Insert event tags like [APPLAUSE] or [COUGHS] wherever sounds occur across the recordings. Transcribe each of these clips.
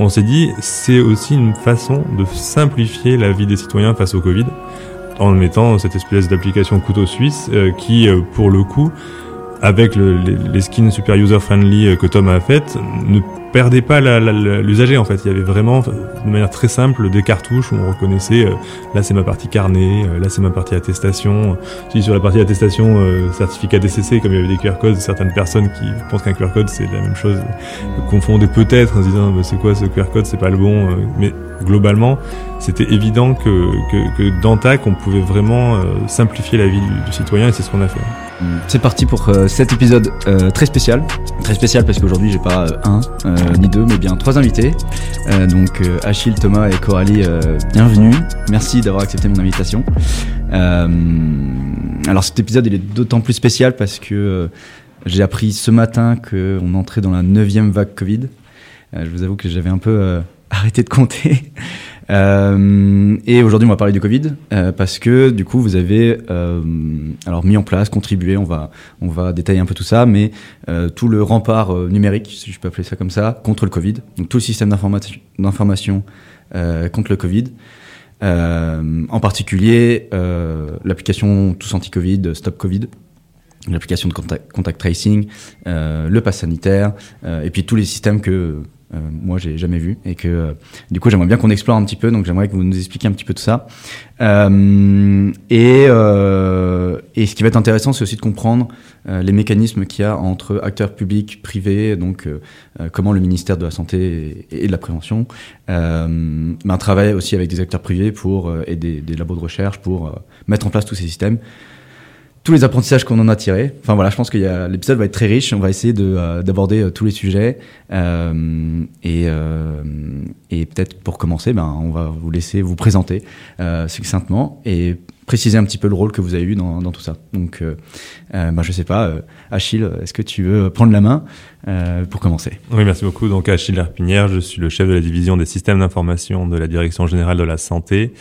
on s'est dit, c'est aussi une façon de simplifier la vie des citoyens face au Covid, en mettant cette espèce d'application couteau suisse euh, qui, euh, pour le coup, avec le, les, les, skins super user-friendly euh, que Tom a fait, ne perdait pas l'usager en fait. Il y avait vraiment, de manière très simple, des cartouches où on reconnaissait, euh, là c'est ma partie carnet, euh, là c'est ma partie attestation. Si sur la partie attestation, certificat DCC, comme il y avait des QR codes, certaines personnes qui pensent qu'un QR code c'est la même chose, confondaient peut-être en se disant c'est quoi ce QR code, c'est pas le bon. mais globalement, c'était évident que, que, que, dans TAC, on pouvait vraiment simplifier la vie du, du citoyen et c'est ce qu'on a fait. C'est parti pour euh, cet épisode euh, très spécial. Très spécial parce qu'aujourd'hui j'ai pas euh, un ni deux mais bien trois invités. donc Achille, Thomas et Coralie, bienvenue. Merci d'avoir accepté mon invitation. alors cet épisode il est d'autant plus spécial parce que j'ai appris ce matin qu'on entrait dans la neuvième vague Covid. je vous avoue que j'avais un peu [LAUGHS] arrêté de compter. Euh, et aujourd'hui, on va parler du Covid euh, parce que du coup, vous avez euh, alors mis en place, contribué. On va on va détailler un peu tout ça, mais tout le rempart numérique, si je peux appeler ça comme ça, contre le Covid. Donc tout le système d'information contre le Covid. en particulier, l'application Tous Anti-Covid, Stop Covid l'application de contact, tracing, le pass sanitaire, et puis tous les systèmes que moi j'ai jamais vu et que euh, du coup j'aimerais bien qu'on explore un petit peu donc j'aimerais que vous nous expliquiez un petit peu tout ça. Euh, et, et ce qui va être intéressant c'est aussi de comprendre les mécanismes qu'il y a entre acteurs publics privés donc comment le ministère de la santé et, de la prévention ben, travaille aussi avec des acteurs privés pour et des, des labos de recherche pour mettre en place tous ces systèmes tous les apprentissages qu'on en a tirés. Enfin voilà, je pense que l'épisode va être très riche. On va essayer euh, d'aborder euh, tous les sujets. Euh, et, euh, et peut-être pour commencer, ben, on va vous laisser vous présenter succinctement et préciser un petit peu le rôle que vous avez eu dans, dans tout ça. Donc, ben, je sais pas, Achille, est-ce que tu veux prendre la main? Euh, pour commencer. Oui, merci beaucoup. Donc, Achille Lerpinière, je suis le chef de la division des systèmes d'information de la Direction générale de la santé.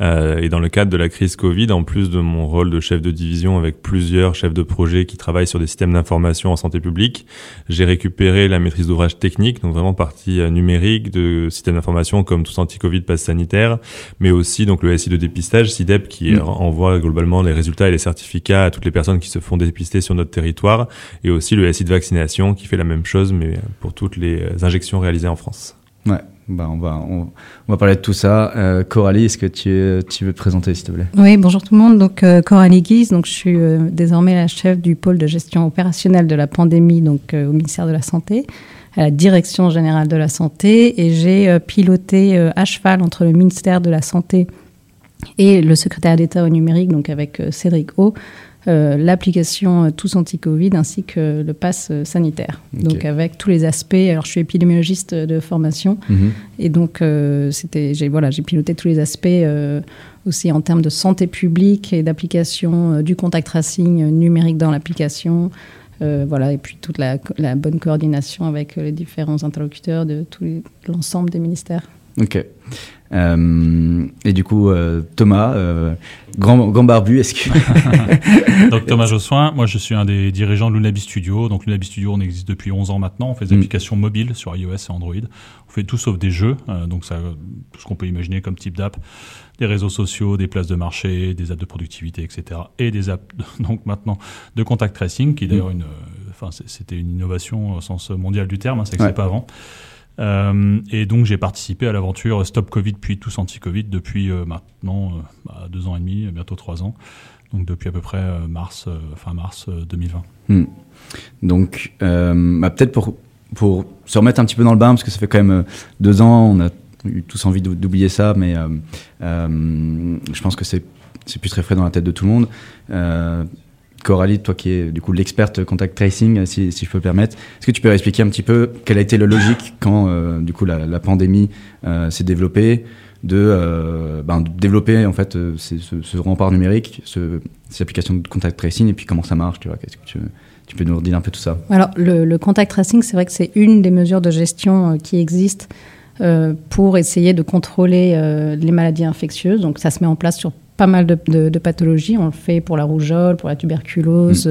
Euh, et dans le cadre de la crise Covid, en plus de mon rôle de chef de division avec plusieurs chefs de projet qui travaillent sur des systèmes d'information en santé publique, j'ai récupéré la maîtrise d'ouvrage technique, donc vraiment partie euh, numérique de systèmes d'information comme tous anti-Covid, passe sanitaire, mais aussi donc le SI de dépistage, SIDEP, qui mmh. envoie globalement les résultats et les certificats à toutes les personnes qui se font dépister sur notre territoire, et aussi le SI de vaccination qui fait la même chose, mais pour toutes les injections réalisées en France. Ouais, bah on, va, on, va parler de tout ça. Euh, Coralie, est-ce que tu, tu, veux te présenter, s'il te plaît? Oui, bonjour tout le monde. Donc, euh, Coralie Guise, donc, je suis euh, désormais la chef du pôle de gestion opérationnelle de la pandémie donc, au ministère de la Santé, à la Direction générale de la santé. Et j'ai piloté à cheval entre le ministère de la Santé et le secrétaire d'État au numérique, donc avec Cédric O, euh, l'application euh, Tous Anti-Covid ainsi que le pass euh, sanitaire. Donc avec tous les aspects. Alors je suis épidémiologiste de formation mhm. et donc c'était j'ai voilà j'ai piloté tous les aspects aussi en termes de santé publique et d'application du contact tracing numérique dans l'application. voilà, et puis toute la, la, bonne coordination avec les différents interlocuteurs de tout l'ensemble des ministères. Ok. Euh, et du coup, euh, Thomas, euh, grand, grand barbu, est-ce que... [LAUGHS] Donc Thomas [LAUGHS] Jossoin, moi je suis un des dirigeants de Lunabi Studio. Donc Lunabi Studio, on existe depuis 11 ans maintenant. On fait des mm. applications mobiles sur iOS et Android. On fait tout sauf des jeux, donc ça, tout ce qu'on peut imaginer comme type d'app, des réseaux sociaux, des places de marché, des apps de productivité, etc. Et des apps, [LAUGHS] donc maintenant, de contact tracing, qui d'ailleurs mm. une, enfin c'était une innovation au sens mondial du terme, hein, ça n'existait pas avant. Euh, et donc j'ai participé à l'aventure Stop Covid puis tous anti-Covid depuis euh, maintenant euh, bah, deux ans et demi, bientôt trois ans. Donc depuis à peu près mars, fin mars 2020. Hmm. Donc bah, peut-être pour, pour se remettre un petit peu dans le bain, parce que ça fait quand même deux ans, on a eu tous envie d'oublier ça, mais je pense que c'est c'est plus très frais dans la tête de tout le monde. Coralie, toi qui es du coup l'experte contact tracing, si, si, je peux me permettre, est-ce que tu peux expliquer un petit peu quelle a été la logique quand euh, du coup la, pandémie euh, s'est développée, de, euh, ben, développer en fait ce, rempart numérique, ce, ces applications de contact tracing et puis comment ça marche, tu vois Qu'est-ce que tu, peux nous redire un peu tout ça? Alors le, le contact tracing, c'est vrai que c'est une des mesures de gestion qui existent pour essayer de contrôler les maladies infectieuses. Donc ça se met en place sur pas mal de, pathologies. On le fait pour la rougeole, pour la tuberculose,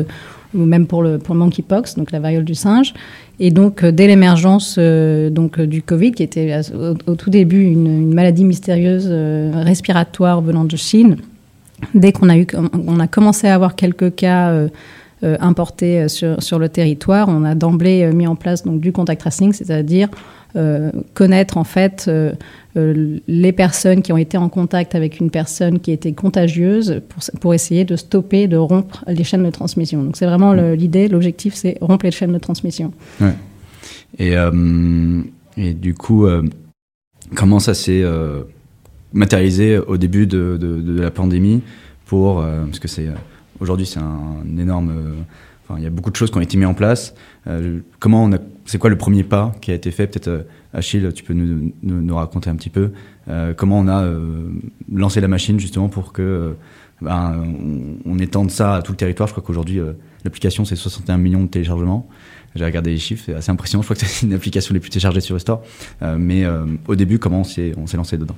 mm. ou même pour le, pour le monkeypox, donc la variole du singe. Et donc, dès l'émergence donc du Covid, qui était au, tout début une, une maladie mystérieuse respiratoire venant de Chine, dès qu'on a, eu, on a commencé à avoir quelques cas euh, importés euh, sur, sur, le territoire, on a d'emblée euh, mis en place donc, du contact tracing, c'est-à-dire connaître en fait les personnes qui ont été en contact avec une personne qui était contagieuse pour, pour essayer de stopper, de rompre les chaînes de transmission. Donc c'est vraiment l'idée, l'objectif, c'est rompre les chaînes de transmission. Ouais. Et, et, du coup, comment ça s'est matérialisé au début de, de, de, la pandémie pour, parce que c'est Aujourd'hui, c'est un énorme. Euh, il y a beaucoup de choses qui ont été mises en place. Euh, comment on a, c'est quoi le premier pas qui a été fait? Peut-être euh, Achille, tu peux nous, nous, raconter un petit peu comment on a lancé la machine justement pour que ben, on, étende ça à tout le territoire. Je crois qu'aujourd'hui, l'application c'est 61 millions de téléchargements. J'ai regardé les chiffres, c'est assez impressionnant. Je crois que c'est une application les plus téléchargées sur le store. mais au début, comment on s'est, on s'est lancé dedans?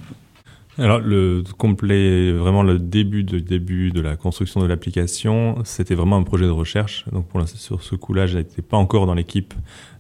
Alors le complet, vraiment le début de début de la construction de l'application, c'était vraiment un projet de recherche. Donc pour sur ce coup-là, je n'étais pas encore dans l'équipe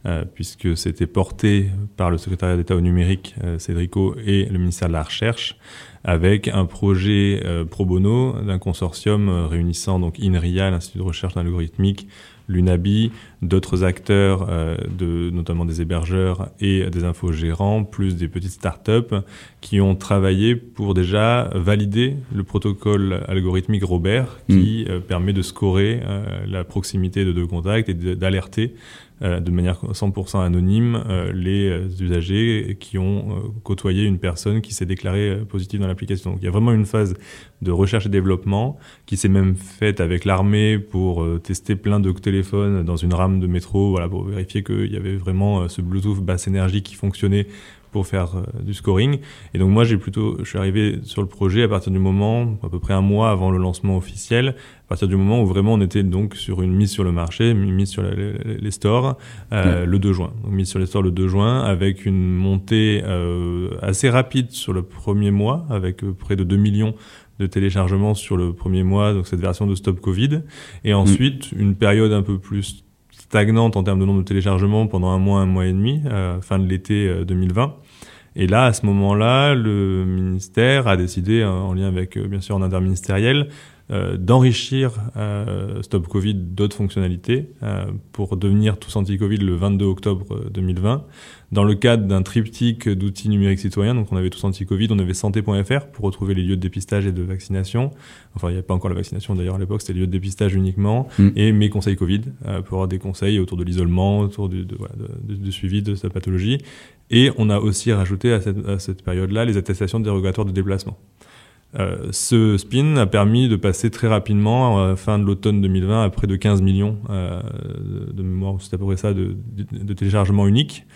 euh, puisque c'était porté par le secrétariat d'État au numérique, euh, Cédrico, et le ministère de la Recherche, avec un projet euh, pro bono d'un consortium réunissant donc INRIA, l'Institut de recherche dans l'algorithmique, l'UNABI, d'autres acteurs, euh, de, notamment des hébergeurs et des infogérants, plus des petites startups qui ont travaillé pour déjà valider le protocole algorithmique Robert qui mm. euh, permet de scorer euh, la proximité de deux contacts et d'alerter de manière 100% anonyme euh, les euh, usagers qui ont côtoyé une personne qui s'est déclarée positive dans l'application. Donc il y a vraiment une phase de recherche et développement qui s'est même faite avec l'armée pour tester plein de téléphones dans une rame de métro, voilà, pour vérifier qu'il y avait vraiment ce Bluetooth basse énergie qui fonctionnait pour faire euh, du scoring. Et donc moi, j'ai plutôt, je suis arrivé sur le projet à partir du moment, à peu près un mois avant le lancement officiel, à partir du moment où vraiment on était donc sur une mise sur le marché, une mise sur les, stores euh, le 2 juin. Donc mise sur les stores le 2 juin avec une montée euh, assez rapide sur le premier mois, avec euh, près de 2 millions de téléchargements sur le premier mois, donc cette version de Stop Covid. Et ensuite, une période un peu plus stagnante en termes de nombre de téléchargements pendant un mois, un mois et demi, euh, fin de l'été 2020. Euh, et là, à ce moment-là, le ministère a décidé, euh, en lien avec, bien sûr, en interministériel, euh, d'enrichir euh, Stop Covid d'autres fonctionnalités euh, pour devenir tous anti-Covid le 22 octobre 2020. Dans le cadre d'un triptyque d'outils numériques citoyens, donc on avait tous anti-Covid, on avait santé.fr pour retrouver les lieux de dépistage et de vaccination. Enfin, il n'y avait pas encore la vaccination d'ailleurs à l'époque, c'était les lieux de dépistage uniquement. Mm. Et mes conseils Covid pour avoir des conseils autour de l'isolement, autour du, de, voilà, de, de, suivi de sa pathologie. Et on a aussi rajouté à cette, à cette période-là les attestations dérogatoires de déplacement. Euh, ce spin a permis de passer très rapidement, à fin de l'automne 2020, à près de 15 millions euh, de mémoire, c'est à peu près ça, de, de, téléchargements uniques.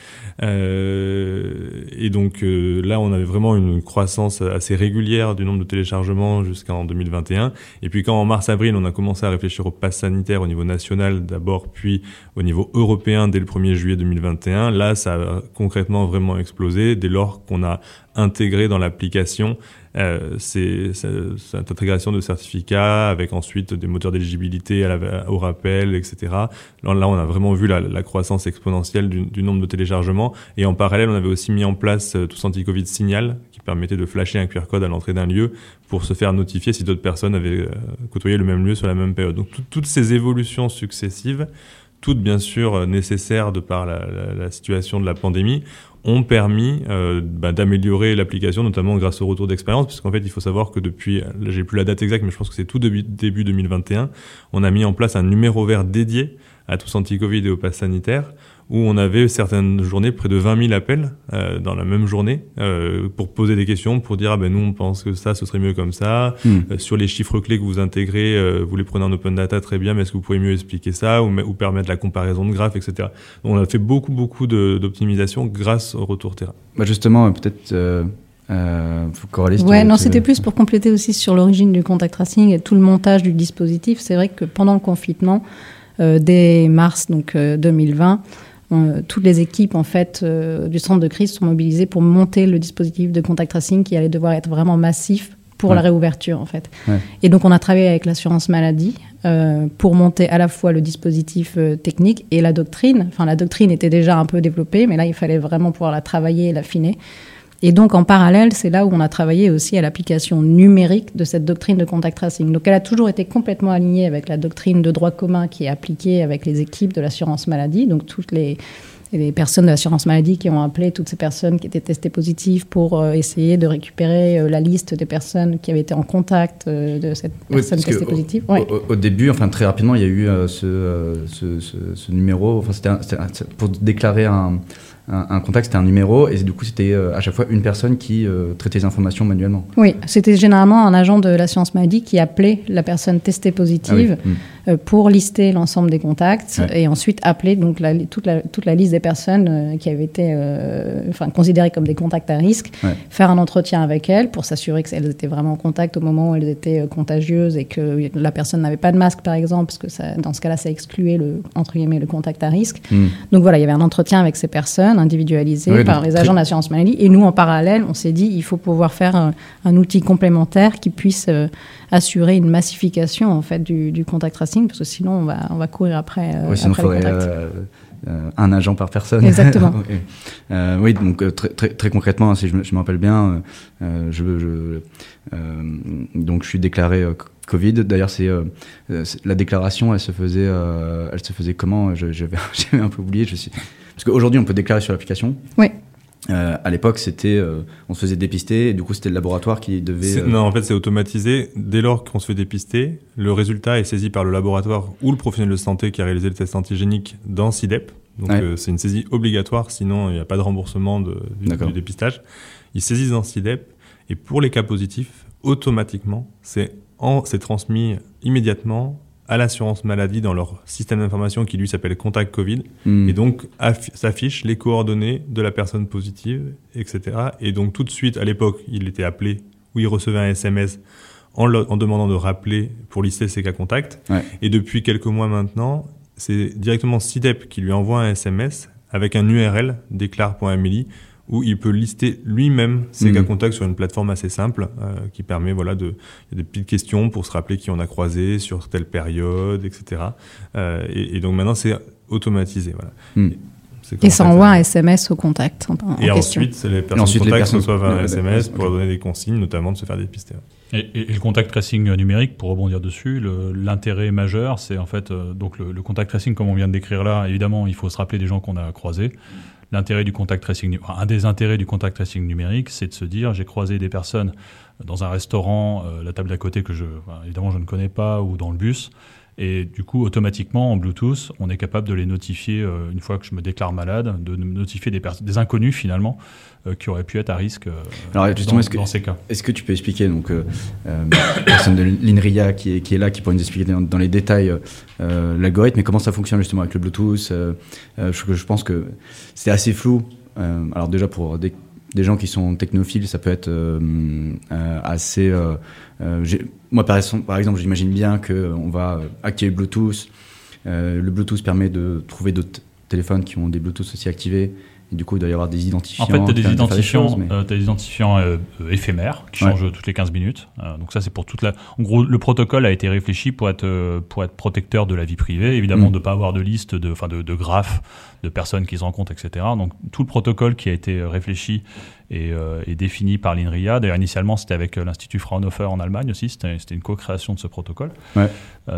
Euh, et donc euh, là, on avait vraiment une croissance assez régulière du nombre de téléchargements jusqu'en 2021. Et puis quand en mars-avril, on a commencé à réfléchir au pass sanitaire au niveau national d'abord, puis au niveau européen dès le 1er juillet 2021, là, ça a concrètement vraiment explosé dès lors qu'on a intégré dans l'application euh, c'est cette intégration de certificats avec ensuite des moteurs d'éligibilité au rappel, etc. Là, on a vraiment vu la, la croissance exponentielle du, du, nombre de téléchargements. Et en parallèle, on avait aussi mis en place euh, tout anti-Covid signal qui permettait de flasher un QR code à l'entrée d'un lieu pour se faire notifier si d'autres personnes avaient euh, côtoyé le même lieu sur la même période. Donc toutes ces évolutions successives toutes bien sûr euh, nécessaires de par la, la, la, situation de la pandémie, ont permis euh, bah, d'améliorer l'application, notamment grâce au retour d'expérience, puisqu'en fait, il faut savoir que depuis, j'ai plus la date exacte, mais je pense que c'est tout début, début 2021, on a mis en place un numéro vert dédié à tous anti-Covid et au pass sanitaire, où on avait certaines journées près de 20 000 appels euh, dans la même journée euh, pour poser des questions, pour dire ah ben nous on pense que ça ce serait mieux comme ça. Hmm. Euh, sur les chiffres clés que vous intégrez, euh, vous les prenez en open data très bien, mais est-ce que vous pouvez mieux expliquer ça ou, ou permettre la comparaison de graphes, etc. Donc, on a fait beaucoup beaucoup d'optimisation grâce au retour terrain. Bah justement peut-être. Euh... Euh, ouais, non, c'était plus pour compléter aussi sur l'origine du contact tracing et tout le montage du dispositif. C'est vrai que pendant le confinement, euh, dès mars donc 2020, euh, toutes les équipes en fait euh, du centre de crise sont mobilisées pour monter le dispositif de contact tracing qui allait devoir être vraiment massif pour Ouais. la réouverture en fait. Ouais. Et donc on a travaillé avec l'assurance maladie euh, pour monter à la fois le dispositif euh, technique et la doctrine. Enfin la doctrine était déjà un peu développée, mais là il fallait vraiment pouvoir la travailler et l'affiner. Et donc en parallèle, c'est là où on a travaillé aussi à l'application numérique de cette doctrine de contact tracing. Donc elle a toujours été complètement alignée avec la doctrine de droit commun qui est appliquée avec les équipes de l'assurance maladie, donc toutes les les personnes de l'assurance maladie qui ont appelé toutes ces personnes qui étaient testées positives pour euh, essayer de récupérer euh, la liste des personnes qui avaient été en contact euh, de cette Oui, personne testée positive. Au, Ouais. au- au début, enfin très rapidement, il y a eu ce, ce, ce- ce numéro. Enfin, c'était pour déclarer un, un, un contact, c'était un numéro, et du coup, c'était euh, à chaque fois une personne qui euh, traitait les informations manuellement. Oui, c'était généralement un agent de l'assurance maladie qui appelait la personne testée positive Ah oui. Euh, pour lister l'ensemble des contacts Ouais. et ensuite appeler donc la- toute, la, toute la liste des personnes euh, qui avaient été euh, enfin, considérées comme des contacts à risque, Ouais. faire un entretien avec elles pour s'assurer qu'elles étaient vraiment en contact au moment où elles étaient contagieuses et que la personne n'avait pas de masque par exemple, parce que ça, dans ce cas-là, ça excluait le, entre guillemets, le contact à risque. Mm. Donc voilà, il y avait un entretien avec ces personnes individualisées Oui, par les agents d'assurance maladie. Et nous, en parallèle, on s'est dit, il faut pouvoir faire un, un outil complémentaire qui puisse euh, assurer une massification en fait du, du contact tracing, parce que sinon on va, on va courir après, euh, Oui, sinon, il après faudrait euh, euh, un agent par personne. Exactement. [LAUGHS] Oui. Euh, oui, donc très, très, très concrètement, si je me, je rappelle bien, euh, je, je, euh, donc je suis déclaré Covid. D'ailleurs, c'est la déclaration, elle se faisait, elle se faisait comment? [LAUGHS] J'avais un peu oublié. Je suis... Parce qu'aujourd'hui, on peut déclarer sur l'application. Oui. Euh, à l'époque, c'était, euh, on se faisait dépister, et du coup, c'était le laboratoire qui devait. Euh, Non, en fait, c'est automatisé. Dès lors qu'on se fait dépister, le résultat est saisi par le laboratoire ou le professionnel de santé qui a réalisé le test antigénique dans SIDEP. Donc, Ouais. euh, c'est une saisie obligatoire, sinon il n'y a pas de remboursement de- du, dépistage. Ils saisissent dans SIDEP et pour les cas positifs, automatiquement, c'est en- c'est transmis immédiatement à l'assurance maladie dans leur système d'information qui lui s'appelle Contact Covid. hmm. Et donc affi- s'affichent les coordonnées de la personne positive, etc. Et donc tout de suite, à l'époque, il était appelé ou il recevait un SMS en, le- en demandant de rappeler pour lister ses cas contacts. Ouais. Et depuis quelques mois maintenant, c'est directement SIDEP qui lui envoie un SMS avec un URL, déclare.mli, où il peut lister lui-même ses Mhm. cas contacts sur une plateforme assez simple euh, qui permet voilà de il y a des petites questions pour se rappeler qui on a croisé sur telle période, etc. Euh, et, et donc maintenant c'est automatisé voilà. Comme Et ça envoie un SMS au contact en, en Et question. ensuite, c'est les personnes ensuite, les contacts personnes- reçoivent un Ouais, SMS ouais, pour donner des consignes, notamment de se faire dépister. Et, et- et le contact tracing numérique, pour rebondir dessus, l'intérêt majeur, c'est en fait euh, donc le, le contact tracing, comme on vient de décrire là. Évidemment, il faut se rappeler des gens qu'on a croisés. Un des intérêts du contact tracing numérique, c'est de se dire, j'ai croisé des personnes dans un restaurant, euh, la table d'à côté que je, évidemment, je ne connais pas, ou dans le bus. Et du coup, automatiquement, en Bluetooth, on est capable de les notifier, euh, une fois que je me déclare malade, de notifier des, des inconnus finalement, qui auraient pu être à risque euh, Alors, justement, dans, est-ce que- dans ces cas. Est-ce que tu peux expliquer, donc, euh, euh, [COUGHS] personne de l'INRIA qui est, qui est là, qui pourrait nous expliquer dans, dans les détails euh, euh, l'algorithme et comment ça fonctionne justement avec le Bluetooth euh, euh, je, je pense que c'est assez flou. Euh, alors, déjà, pour des, des gens qui sont technophiles, ça peut être euh, euh, assez. euh, euh, moi, par exemple, par exemple j'imagine bien qu'on va euh, activer le Bluetooth. Euh, le Bluetooth permet de trouver d'autres téléphones qui ont des Bluetooth aussi activés. Et du coup, il doit y avoir des identifiants. En fait, tu as des identifiants, choses, mais- euh, des identifiants euh, euh, éphémères qui Ouais. changent toutes les 15 minutes. Euh, donc ça, c'est pour toute la. En gros, le protocole a été réfléchi pour être pour être protecteur de la vie privée, évidemment, Mm. de pas avoir de liste de de, de graphes de personnes qui se rencontrent, etc. Donc tout le protocole qui a été réfléchi et, et défini par l'INRIA. D'ailleurs, initialement, c'était avec l'Institut Fraunhofer en Allemagne aussi. C'était une co-création de ce protocole. Ouais.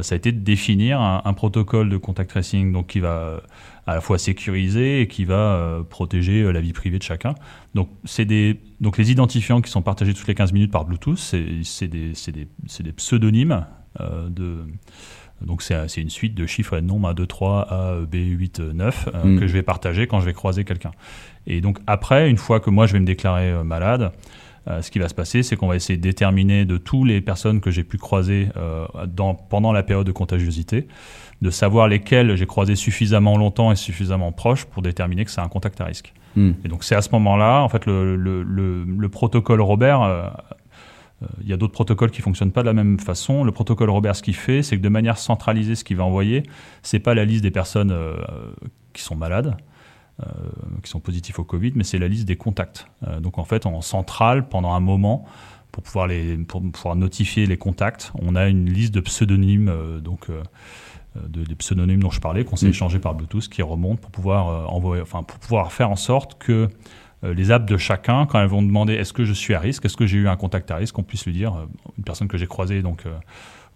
Ça a été de définir un, un protocole de contact tracing donc qui va à la fois sécuriser et qui va euh, protéger euh, la vie privée de chacun. Donc, c'est des, donc les identifiants qui sont partagés toutes les 15 minutes par Bluetooth, c'est c'est des, c'est des, c'est des pseudonymes euh, de. Donc c'est c'est une suite de chiffres et de nombres 1, 2, 3, A, B, 8, 9 euh, Mm. que je vais partager quand je vais croiser quelqu'un. Et donc après, une fois que moi je vais me déclarer euh, malade, euh, ce qui va se passer, c'est qu'on va essayer de déterminer de toutes les personnes que j'ai pu croiser euh, dans, pendant la période de contagiosité, de savoir lesquelles j'ai croisé suffisamment longtemps et suffisamment proches pour déterminer que c'est un contact à risque. Hmm. Et donc c'est à ce moment-là, en fait, le, le, le, le protocole Robert, euh, euh, il y a d'autres protocoles qui fonctionnent pas de la même façon. Le protocole Robert, ce qu'il fait, c'est que de manière centralisée, ce qu'il va envoyer, c'est pas la liste des personnes euh, qui sont malades, qui sont positifs au Covid, mais c'est la liste des contacts. Donc en fait, en centrale, pendant un moment, pour pouvoir les pour pouvoir notifier les contacts. On a une liste de pseudonymes donc de, des pseudonymes dont je parlais qu'on s'est mm. échangé par Bluetooth qui remontent pour pouvoir envoyer enfin pour pouvoir faire en sorte que les apps de chacun, quand elles vont demander est-ce que je suis à risque, est-ce que j'ai eu un contact à risque, on puisse lui dire, une personne que j'ai croisée donc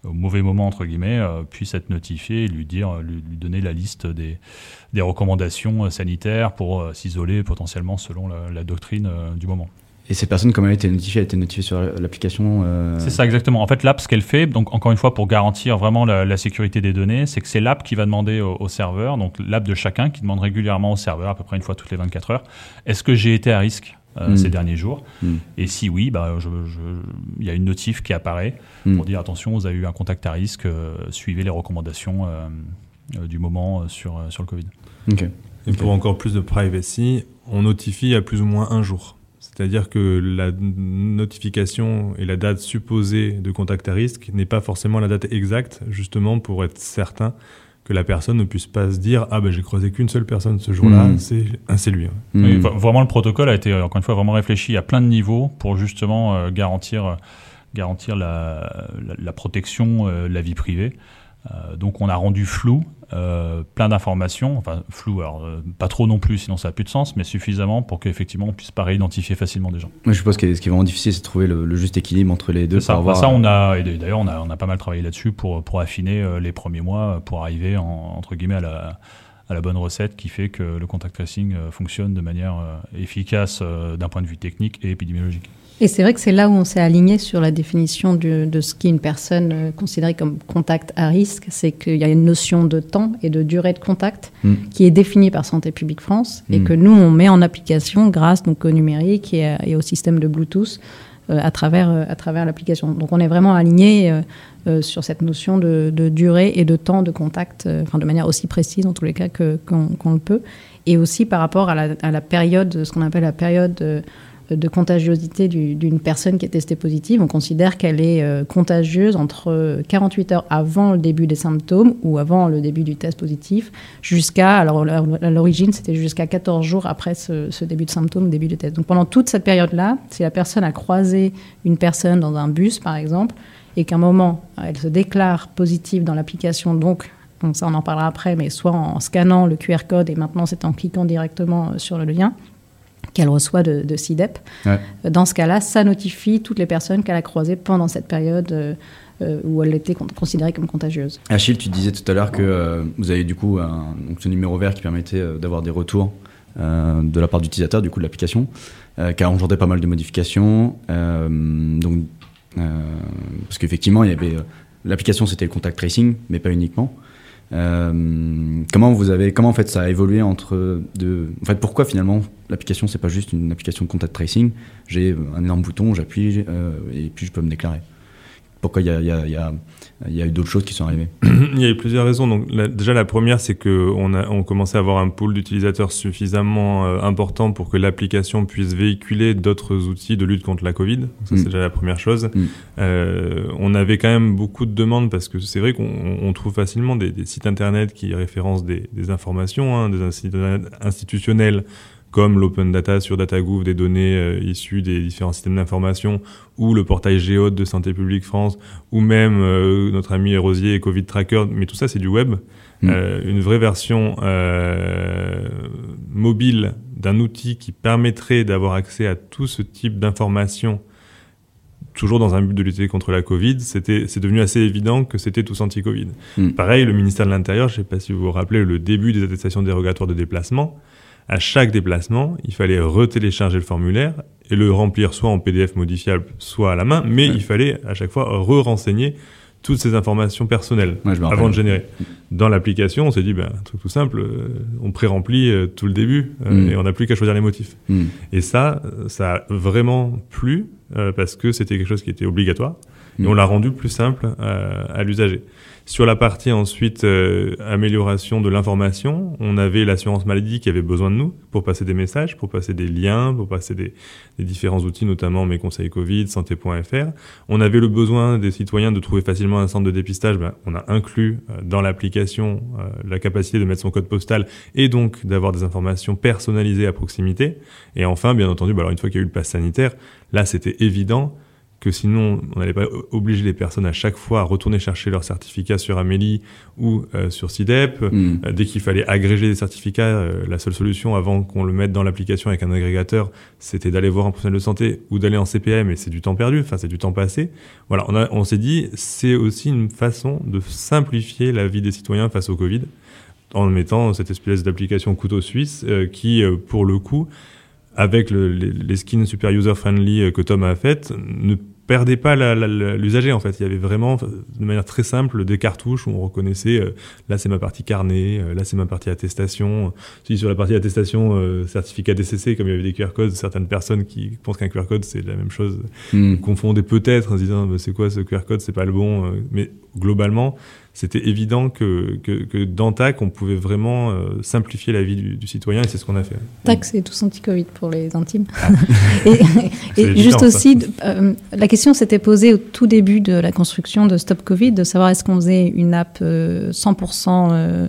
au mauvais moment entre guillemets euh, puisse être notifié et lui dire lui, donner la liste des, des recommandations euh, sanitaires pour euh, s'isoler potentiellement selon la, doctrine du moment. Et ces personnes, comment elle a été notifiée Elle a été notifiée sur l'application C'est ça, exactement. En fait, l'app, ce qu'elle fait, donc encore une fois, pour garantir vraiment la, sécurité des données, c'est que c'est l'app qui va demander au, au serveur, donc l'app de chacun qui demande régulièrement au serveur, à peu près une fois toutes les 24 heures, est-ce que j'ai été à risque euh, hmm. ces derniers jours. Hmm. Et si oui, bah, il y a une notif qui apparaît hmm. pour dire attention, vous avez eu un contact à risque, euh, suivez les recommandations euh, du moment sur, sur le Covid. Et pour encore plus de privacy, on notifie à plus ou moins un jour. C'est-à-dire que la notification et la date supposée de contact à risque n'est pas forcément la date exacte, justement pour être certain que la personne ne puisse pas se dire ah ben j'ai croisé qu'une seule personne ce jour-là, hmm. c'est lui. Hmm. vraiment le protocole a été encore une fois vraiment réfléchi à plein de niveaux pour justement euh, garantir euh, garantir la, la, protection euh, la vie privée. Euh, donc on a rendu flou euh, plein d'informations, enfin flou, alors euh, pas trop non plus, sinon ça n'a plus de sens, mais suffisamment pour qu'effectivement on puisse pas réidentifier facilement des gens. je suppose que ce qui est vraiment difficile, c'est de trouver le, juste équilibre entre les deux. Ça, ça on a, et d'ailleurs on a, on a pas mal travaillé là-dessus pour, pour affiner les premiers mois, pour arriver entre guillemets à la, à la bonne recette qui fait que le contact tracing fonctionne de manière efficace d'un point de vue technique et épidémiologique. Et c'est vrai que c'est là où on s'est aligné sur la définition de, ce qu'est une personne euh, considérée comme contact à risque. C'est qu'il y a une notion de temps et de durée de contact mm. qui est définie par Santé publique France et mm. que nous, on met en application grâce donc, au numérique et, au système de Bluetooth euh, à travers, euh, à travers l'application. Donc on est vraiment aligné sur cette notion de, durée et de temps de contact, enfin, de manière aussi précise en tous les cas qu'on le peut. Et aussi par rapport à la, à la période, ce qu'on appelle la période de contagiosité d'une personne qui est testée positive, on considère qu'elle est euh, contagieuse entre 48 heures avant le début des symptômes ou avant le début du test positif, jusqu'à, alors à l'origine c'était jusqu'à 14 jours après ce, début de symptômes, début du test. Donc pendant toute cette période-là, si la personne a croisé une personne dans un bus par exemple, et qu'à un moment elle se déclare positive dans l'application, donc ça on en parlera après, mais soit en scannant le QR code et maintenant c'est en cliquant directement sur le lien, qu'elle reçoit de, de CIDEP. Dans ce cas-là, ça notifie toutes les personnes qu'elle a croisées pendant cette période euh, euh, où elle était considérée comme contagieuse. Achille, tu disais tout à l'heure que euh, vous avez du coup un, donc ce numéro vert qui permettait d'avoir des retours de la part d'utilisateurs du coup de l'application, qui a engendré pas mal de modifications. donc, parce qu'effectivement, il y avait l'application, c'était le contact tracing, mais pas uniquement. Euh, comment vous avez, comment en fait ça a évolué entre deux, en fait pourquoi finalement l'application c'est pas juste une application de contact tracing, j'ai un énorme bouton, j'appuie euh, et puis je peux me déclarer. Pourquoi il y, a, y a, eu d'autres choses qui sont arrivées [CLEARS THROAT] Il y a eu plusieurs raisons. Donc, déjà, la première, c'est qu'on a on commençait à avoir un pool d'utilisateurs suffisamment euh, important pour que l'application puisse véhiculer d'autres outils de lutte contre la Covid. Ça, c'est mm. déjà la première chose. Mm. Euh, on avait quand même beaucoup de demandes parce que c'est vrai qu'on trouve facilement des, des, sites internet qui référencent des, des informations, hein, des sites institutionnels comme l'open data sur DataGouv des données euh, issues des différents systèmes d'information, ou le portail Géode de Santé publique France, ou même euh, notre ami Rosier et Covid Tracker, mais tout ça c'est du web. Mm. Euh, une vraie version mobile d'un outil qui permettrait d'avoir accès à tout ce type d'informations toujours dans un but de lutter contre la Covid, c'est devenu assez évident que c'était tous anti-Covid. Mm. Pareil, le ministère de l'Intérieur, je ne sais pas si vous vous rappelez, le début des attestations dérogatoires de déplacement, à chaque déplacement, il fallait retélécharger le formulaire et le remplir soit en PDF modifiable, soit à la main, mais il fallait à chaque fois re-renseigner toutes ces informations personnelles avant de générer. Dans l'application, on s'est dit, ben, un truc tout simple, euh, on pré-remplit euh, tout le début euh, mm. et on n'a plus qu'à choisir les motifs. Mm. Et ça, ça a vraiment plu parce que c'était quelque chose qui était obligatoire et on l'a rendu plus simple à l'usager. Sur la partie ensuite euh, amélioration de l'information, on avait l'assurance maladie qui avait besoin de nous pour passer des messages, pour passer des liens, pour passer des, différents outils, notamment mes conseils Covid, santé.fr. On avait le besoin des citoyens de trouver facilement un centre de dépistage. Ben, on a inclus euh, dans l'application euh, la capacité de mettre son code postal et donc d'avoir des informations personnalisées à proximité. Et enfin, bien entendu, ben, alors une fois qu'il y a eu le pass sanitaire, là c'était évident que sinon on n'allait pas obliger les personnes à chaque fois à retourner chercher leur certificat sur Amélie ou euh, sur CIDEP. Mm. Euh, dès qu'il fallait agréger des certificats, euh, la seule solution avant qu'on le mette dans l'application avec un agrégateur, c'était d'aller voir un professionnel de santé ou d'aller en CPM et c'est du temps perdu, enfin c'est du temps passé. Voilà, on, a- on s'est dit c'est aussi une façon de simplifier la vie des citoyens face au Covid en mettant cette espèce d'application couteau suisse euh, qui, euh, pour le coup, avec le- les, les skins super user-friendly euh, que Tom a fait, ne perdait pas l'usager en fait. Il y avait vraiment, de manière très simple, des cartouches où on reconnaissait euh, là c'est ma partie carnet, euh, là c'est ma partie attestation. Si sur la partie attestation, euh, certificat DCC, comme il y avait des QR codes, certaines personnes qui pensent qu'un QR code c'est la même chose Mm. confondaient peut-être en se disant bah, c'est quoi ce QR code, c'est pas le bon. Mais globalement, c'était évident que, que, que dans TAC, on pouvait vraiment euh, simplifier la vie du, du citoyen et c'est ce qu'on a fait. Tac, c'est tous anti-Covid pour les intimes. [LAUGHS] et [LAUGHS] C'est et évident, juste ça. aussi, euh, la question s'était posée au tout début de la construction de Stop Covid, de savoir est-ce qu'on faisait une app euh, 100% euh,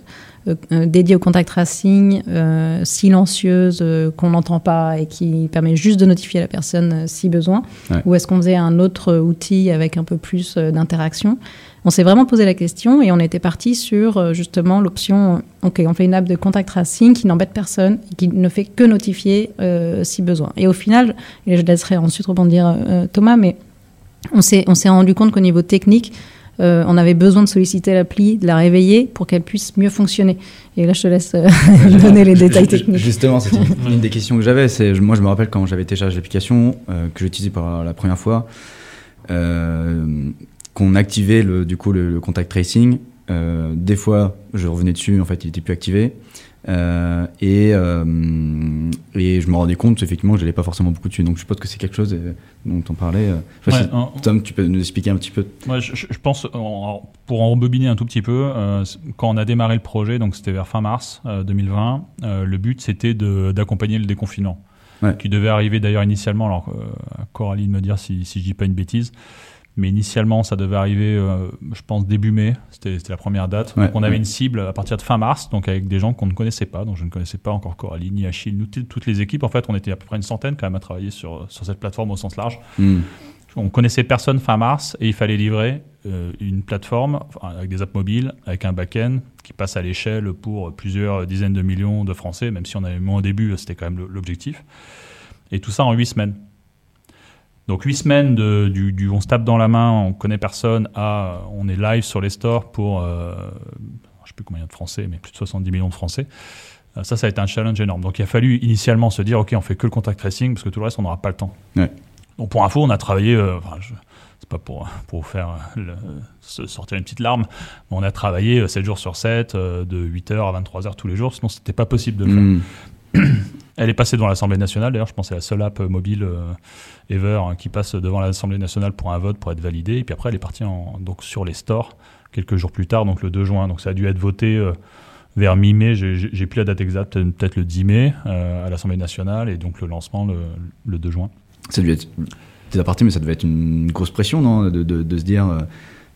dédiée au contact tracing, euh, silencieuse, euh, qu'on n'entend pas et qui permet juste de notifier la personne euh, si besoin, Ouais. ou est-ce qu'on faisait un autre outil avec un peu plus euh, d'interaction on s'est vraiment posé la question et on était parti sur euh, justement l'option euh, ok on fait une app de contact tracing qui n'embête personne et qui ne fait que notifier euh, si besoin et au final et je laisserai ensuite rebondir euh, Thomas mais on s'est on s'est rendu compte qu'au niveau technique euh, on avait besoin de solliciter l'appli, de la réveiller pour qu'elle puisse mieux fonctionner. Et là, je te laisse euh, [LAUGHS] [LAUGHS] donner les détails techniques. Justement, c'est une, une des questions que j'avais. C'est moi, je me rappelle quand j'avais téléchargé l'application euh, que j'ai utilisée pour la première fois, euh, qu'on activait le, du coup le, le contact tracing. Euh, des fois, je revenais dessus, en fait, il était plus activé. Euh, et, euh, et je me rendais compte effectivement que j'allais pas forcément beaucoup dessus. Donc je suppose que c'est quelque chose dont on parlait. Ouais, si- Tom, tu peux nous expliquer un petit peu? Moi, je, pense, en- pour en rebobiner un tout petit peu, euh, quand on a démarré le projet, donc c'était vers fin mars euh, 2020, euh, le but c'était d'accompagner le déconfinement, Ouais. qui devait arriver d'ailleurs initialement, alors Coralie me dire si, si je dis pas une bêtise, mais initialement ça devait arriver, euh, je pense, début mai, c'était la première date. Ouais, donc on avait ouais. une cible à partir de fin mars, donc avec des gens qu'on ne connaissait pas, donc je ne connaissais pas encore Coralie, ni Achille, nous, toutes les équipes, en fait on était à peu près une centaine quand même à travailler sur, sur cette plateforme au sens large. Hmm. On connaissait personne fin mars et il fallait livrer euh, une plateforme enfin, avec des apps mobiles, avec un back-end qui passe à l'échelle pour plusieurs dizaines de millions de Français, même si on avait moins au début, c'était quand même l'objectif. Et tout ça en huit semaines. Donc huit semaines de, du, du on se tape dans la main, on connaît personne, à on est live sur les stores pour, euh, je sais plus combien de Français, mais plus de 70 millions de Français. Euh, Ça, ça a été un challenge énorme. Donc il a fallu initialement se dire, ok, on fait que le contact tracing parce que tout le reste, on n'aura pas le temps. Ouais. Donc pour info, on a travaillé, euh, enfin, c'est pas pour, pour vous faire euh, le- se sortir une petite larme, mais on a travaillé euh, 7 jours sur 7, euh, de 8h à 23h tous les jours, sinon c'était pas possible de le faire. Hmm. [CLEARS THROAT] Elle est passée devant l'Assemblée nationale, d'ailleurs je pense que c'est la seule app euh, mobile euh, ever hein, qui passe devant l'Assemblée nationale pour un vote, pour être validée, et puis après elle est partie donc, sur les stores quelques jours plus tard, donc le 2 juin, donc ça a dû être voté euh, vers mi-mai, j'ai- plus la date exacte, peut-être le 10 mai à l'Assemblée nationale, et donc le lancement le, le 2 juin. Ça devait être mais ça devait être une grosse pression, non de, se dire,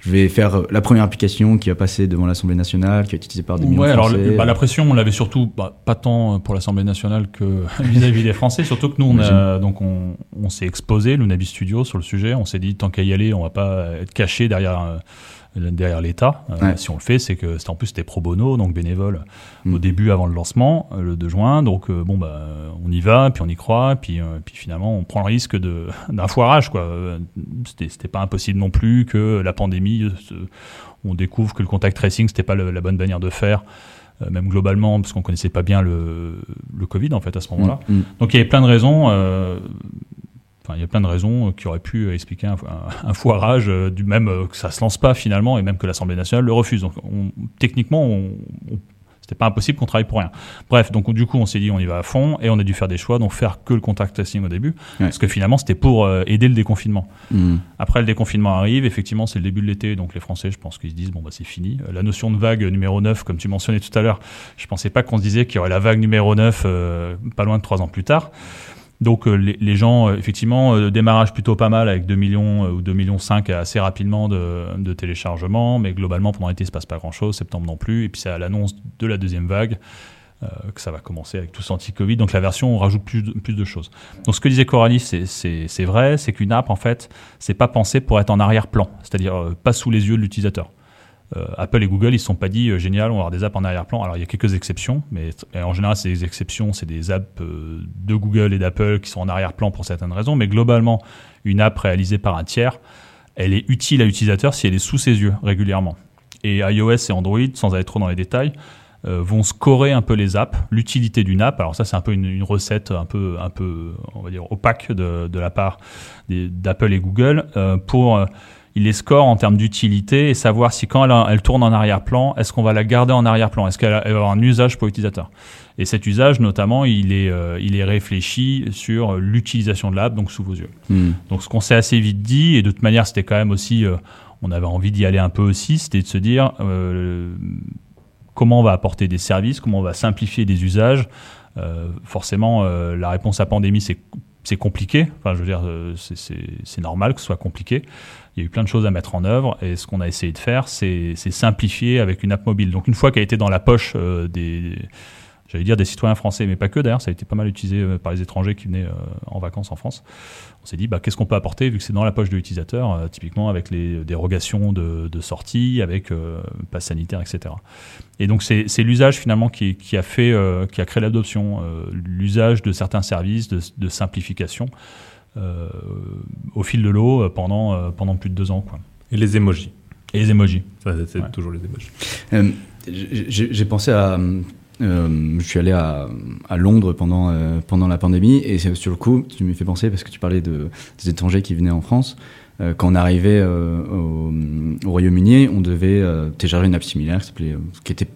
je vais faire la première application qui va passer devant l'Assemblée nationale, qui va être utilisée par des millions Ouais, de alors Français. le- bah, la pression, on l'avait surtout bah, pas tant pour l'Assemblée nationale que [LAUGHS] vis-à-vis des Français, surtout que nous, on, a, donc on, on s'est exposé, l'Unabi Studio, sur le sujet. On s'est dit, tant qu'à y aller, on va pas être caché derrière, euh, derrière l'État. Euh, Ouais. Si on le fait, c'est que c'était en plus c'était pro bono, donc bénévole, Mm. au début, avant le lancement, euh, le 2 juin. Donc euh, bon, bah, on y va, puis on y croit, puis, puis finalement, on prend le risque de- [LAUGHS] d'un foirage. quoi. C'était c'était pas impossible non plus que la pandémie, on découvre que le contact tracing, c'était pas le- la bonne manière de faire. même globalement, parce qu'on connaissait pas bien le, le Covid en fait à ce moment-là. Hmm. Donc il y avait plein de raisons. Enfin, il y a plein de raisons qui auraient pu expliquer un, un- un foirage, euh, du même euh, que ça se lance pas finalement, et même que l'Assemblée nationale le refuse. Donc, on- techniquement, on, on- c'était pas impossible qu'on travaille pour rien. Bref, donc du coup, on s'est dit on y va à fond, et on a dû faire des choix, donc faire que le contact tracing au début, parce que finalement, c'était pour euh, aider le déconfinement. Hmm. Après, le déconfinement arrive. Effectivement, c'est le début de l'été. Donc, les Français, je pense qu'ils se disent, bon, bah, c'est fini. La notion de vague numéro 9, comme tu mentionnais tout à l'heure, je pensais pas qu'on se disait qu'il y aurait la vague numéro 9 euh, pas loin de trois ans plus tard. Donc, euh, les, gens, euh, effectivement, euh, démarrage plutôt pas mal avec 2 millions ou 2 millions 5 assez rapidement de, téléchargements. Mais globalement, pendant l'été, il se passe pas grand chose. Septembre non plus. Et puis, c'est à l'annonce de la deuxième vague. que ça va commencer avec tout ce anti-Covid. Donc la version, on rajoute plus de, plus de choses. Donc ce que disait Coralie, c'est vrai, c'est qu'une app, en fait, c'est pas pensé pour être en arrière-plan, c'est-à-dire pas sous les yeux de l'utilisateur. Euh, Apple et Google, ils ne sont pas dit euh, génial, on va avoir des apps en arrière-plan. Alors il y a quelques exceptions, mais en général, des exceptions, c'est des apps euh, de Google et d'Apple qui sont en arrière-plan pour certaines raisons. Mais globalement, une app réalisée par un tiers, elle est utile à l'utilisateur si elle est sous ses yeux régulièrement. Et iOS et Android, sans aller trop dans les détails, vont scorer un peu les apps, l'utilité d'une app. Alors ça, c'est un peu une, recette un peu, un peu, on va dire, opaque de la part d'Apple et Google pour il les score en termes d'utilité et savoir si quand elle, tourne en arrière-plan, est-ce qu'on va la garder en arrière-plan? Est-ce qu'elle va avoir un usage pour l'utilisateur? Et cet usage, notamment, il est, euh, il est réfléchi sur l'utilisation de l'app, donc sous vos yeux. Hmm. Donc ce qu'on s'est assez vite dit, et de toute manière, c'était quand même aussi, euh, on avait envie d'y aller un peu aussi, c'était de se dire euh, comment on va apporter des services, comment on va simplifier des usages. forcément, la réponse à pandémie, c'est c'est compliqué. Enfin, je veux dire, c'est normal que ce soit compliqué. Il y a eu plein de choses à mettre en œuvre et ce qu'on a essayé de faire, c'est simplifier avec une app mobile. Donc une fois qu'elle été dans la poche euh, des, j'allais dire des citoyens français, mais pas que d'ailleurs, ça a été pas mal utilisé euh, par les étrangers qui venaient euh, en vacances en France. On s'est dit, bah, qu'est-ce qu'on peut apporter vu que c'est dans la poche de l'utilisateur, typiquement avec les dérogations de, de sortie, avec passe sanitaire, etc. Et donc c'est l'usage finalement qui, a fait, qui a créé l'adoption, l'usage de certains services de simplification. Euh, au fil de l'eau euh, pendant, euh, pendant plus de deux ans. Quoi. Et les emojis. Et les emojis. c'est toujours les emojis. J'ai pensé à. je suis allé à, à, Londres pendant, pendant la pandémie et sur le coup, tu m'y fais penser parce que tu parlais de, des étrangers qui venaient en France. quand on arrivait au, au Royaume-Uni, on devait télécharger une app similaire qui, qui était,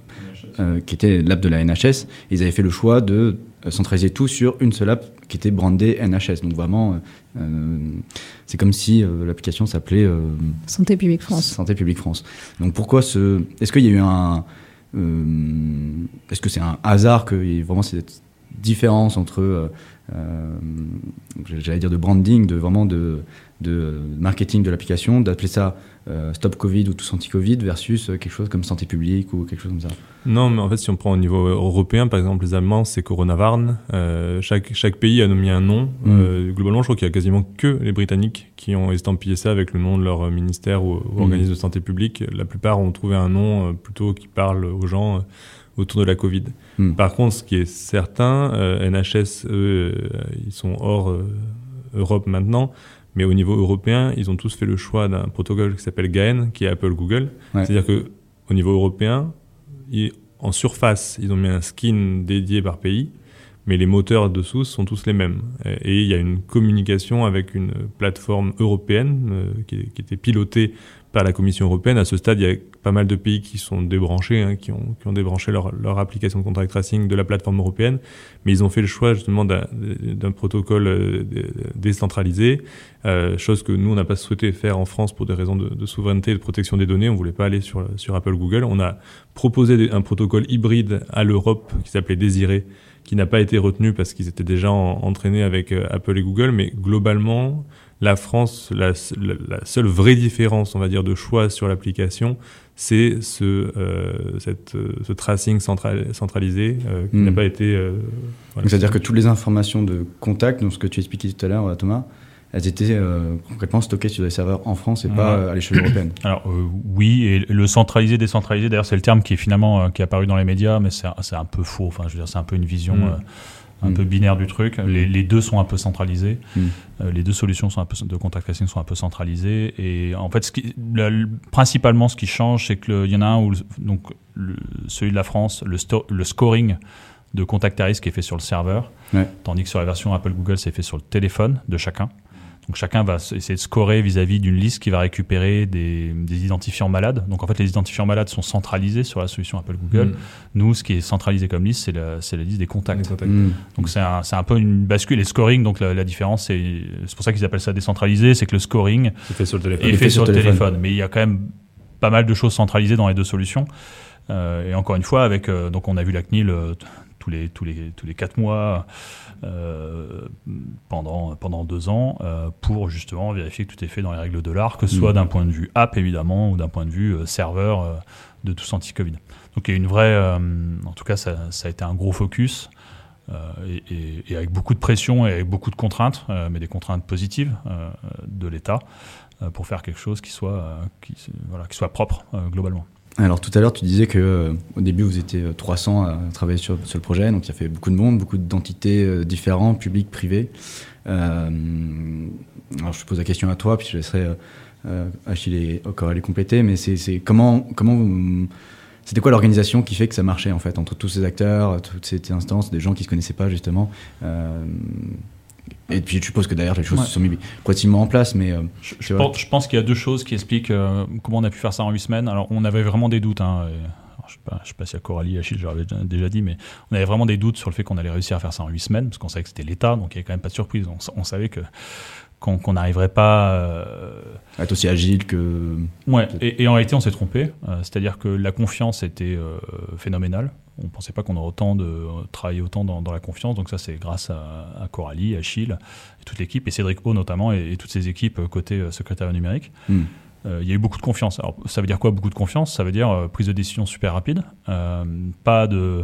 qui était l'app de la NHS. Ils avaient fait le choix de centraliser tout sur une seule app qui était brandé NHS. Donc vraiment, euh, c'est comme si euh, l'application s'appelait euh, Santé publique France. Santé publique France. Donc pourquoi ce Est-ce qu'il y a eu un Est-ce que c'est un hasard qu'il y ait vraiment cette différence entre, j'allais dire de branding, de vraiment de, de marketing de l'application, d'appeler ça euh, Stop Covid ou Tous Anti-Covid versus euh, quelque chose comme santé publique ou quelque chose comme ça Non, mais en fait, si on prend au niveau européen, par exemple, les Allemands, c'est Coronavarn. Euh, chaque, chaque pays a nommé un nom. Mm. Euh, globalement, je crois qu'il y a quasiment que les Britanniques qui ont estampillé ça avec le nom de leur ministère ou, mm. organisme de santé publique. La plupart ont trouvé un nom plutôt qui parle aux gens autour de la Covid. Mm. Par contre, ce qui est certain, NHS, eux, ils sont hors Europe maintenant. Mais au niveau européen, ils ont tous fait le choix d'un protocole qui s'appelle GAEN, qui est Apple Google. C'est-à-dire que au niveau européen, en surface, ils ont mis un skin dédié par pays, mais les moteurs dessous sont tous les mêmes. Et il y a une communication avec une plateforme européenne euh, qui, qui était pilotée par la Commission européenne. À ce stade, il y a pas mal de pays qui sont débranchés, hein, qui, ont, qui ont débranché leur, leur application de contact tracing de la plateforme européenne, mais ils ont fait le choix justement d'un protocole euh, décentralisé, euh, chose que nous, on n'a pas souhaité faire en France pour des raisons de, de, souveraineté et de protection des données. On voulait pas aller sur, sur Apple Google. On a proposé un protocole hybride à l'Europe qui s'appelait Désiré, qui n'a pas été retenu parce qu'ils étaient déjà entraînés avec euh, Apple et Google, mais globalement, la France, la, la, seule vraie différence, on va dire, de choix sur l'application, c'est ce, euh, cette, euh, ce tracing central, centralisé euh, qui n'a hmm. pas été. Euh, C'est-à-dire que toutes les informations de contact, donc ce que tu expliquais tout à l'heure, Thomas, elles étaient concrètement stockées sur des serveurs en France et pas à l'échelle européenne. [COUGHS] Alors oui, et le centralisé, décentralisé, d'ailleurs c'est le terme qui est finalement qui est apparu dans les médias, mais c'est un peu faux. Enfin, je veux dire, c'est un peu une vision. Hmm un mm. peu binaire du truc. Les, les, deux sont un peu centralisés. Mm. Euh, les deux solutions sont un peu, de contact tracing sont un peu centralisées. Et en fait, ce qui, principalement, ce qui change, c'est qu'il y en a un où, donc, le, celui de la France, le, le scoring de contact à risque est fait sur le serveur, tandis que sur la version Apple Google, c'est fait sur le téléphone de chacun. Donc chacun va essayer de scorer vis-à-vis d'une liste qui va récupérer des, identifiants malades. Donc en fait, les identifiants malades sont centralisés sur la solution Apple Google. Mm. Nous, ce qui est centralisé comme liste, c'est la, la, liste des contacts. Mm. Donc c'est un, un, peu une bascule. Et scoring, donc la, différence, c'est pour ça qu'ils appellent ça décentralisé, c'est que le scoring est fait sur le téléphone. Est fait sur, le téléphone. Mais il y a quand même pas mal de choses centralisées dans les deux solutions. Euh, et encore une fois, avec euh, donc on a vu la CNIL euh, tous les tous les tous les quatre mois pendant pendant deux ans pour justement vérifier que tout est fait dans les règles de l'art, que ce soit mmh. d'un point de vue app évidemment ou d'un point de vue serveur de tous anti-Covid. Donc il y a une vraie, en tout cas ça, ça, a été un gros focus. Et, et, avec beaucoup de pression et avec beaucoup de contraintes, mais des contraintes positives de l'État, euh, pour faire quelque chose qui soit, euh, qui, voilà, qui soit propre euh, globalement. Alors tout à l'heure, tu disais que au début vous étiez 300 à travailler sur, le projet, donc il y a fait beaucoup de monde, beaucoup d'entités différentes, publiques, privées. alors je pose la question à toi, puis je laisserai Achille et les compléter, mais c'est comment comment c'était quoi l'organisation qui fait que ça marchait en fait entre tous ces acteurs, toutes ces instances, des gens qui se connaissaient pas justement. Et puis je suppose que d'ailleurs les choses se sont mises relativement en place, mais euh, je, pense, je, pense, qu'il y a deux choses qui expliquent euh, comment on a pu faire ça en 8 semaines. Alors on avait vraiment des doutes. Hein, je ne sais, pas si à Coralie, Achille, je l'avais déjà dit, mais on avait vraiment des doutes sur le fait qu'on allait réussir à faire ça en 8 semaines, parce qu'on savait que c'était l'État, donc il n'y avait quand même pas de surprise. On, savait que qu'on n'arriverait pas euh, à être aussi agile que. Ouais, et, en réalité, on s'est trompé. C'est-à-dire que la confiance était phénoménale. On ne pensait pas qu'on aurait autant de travailler autant dans, la confiance. Donc ça, c'est grâce à, Coralie, Achille, et toute l'équipe, et Cédric O notamment, et, toutes ces équipes euh, côté euh, secrétaire numérique. Hmm. Euh, il y a eu beaucoup de confiance. Alors, ça veut dire quoi beaucoup de confiance? Ça veut dire prise de décision super rapide, pas de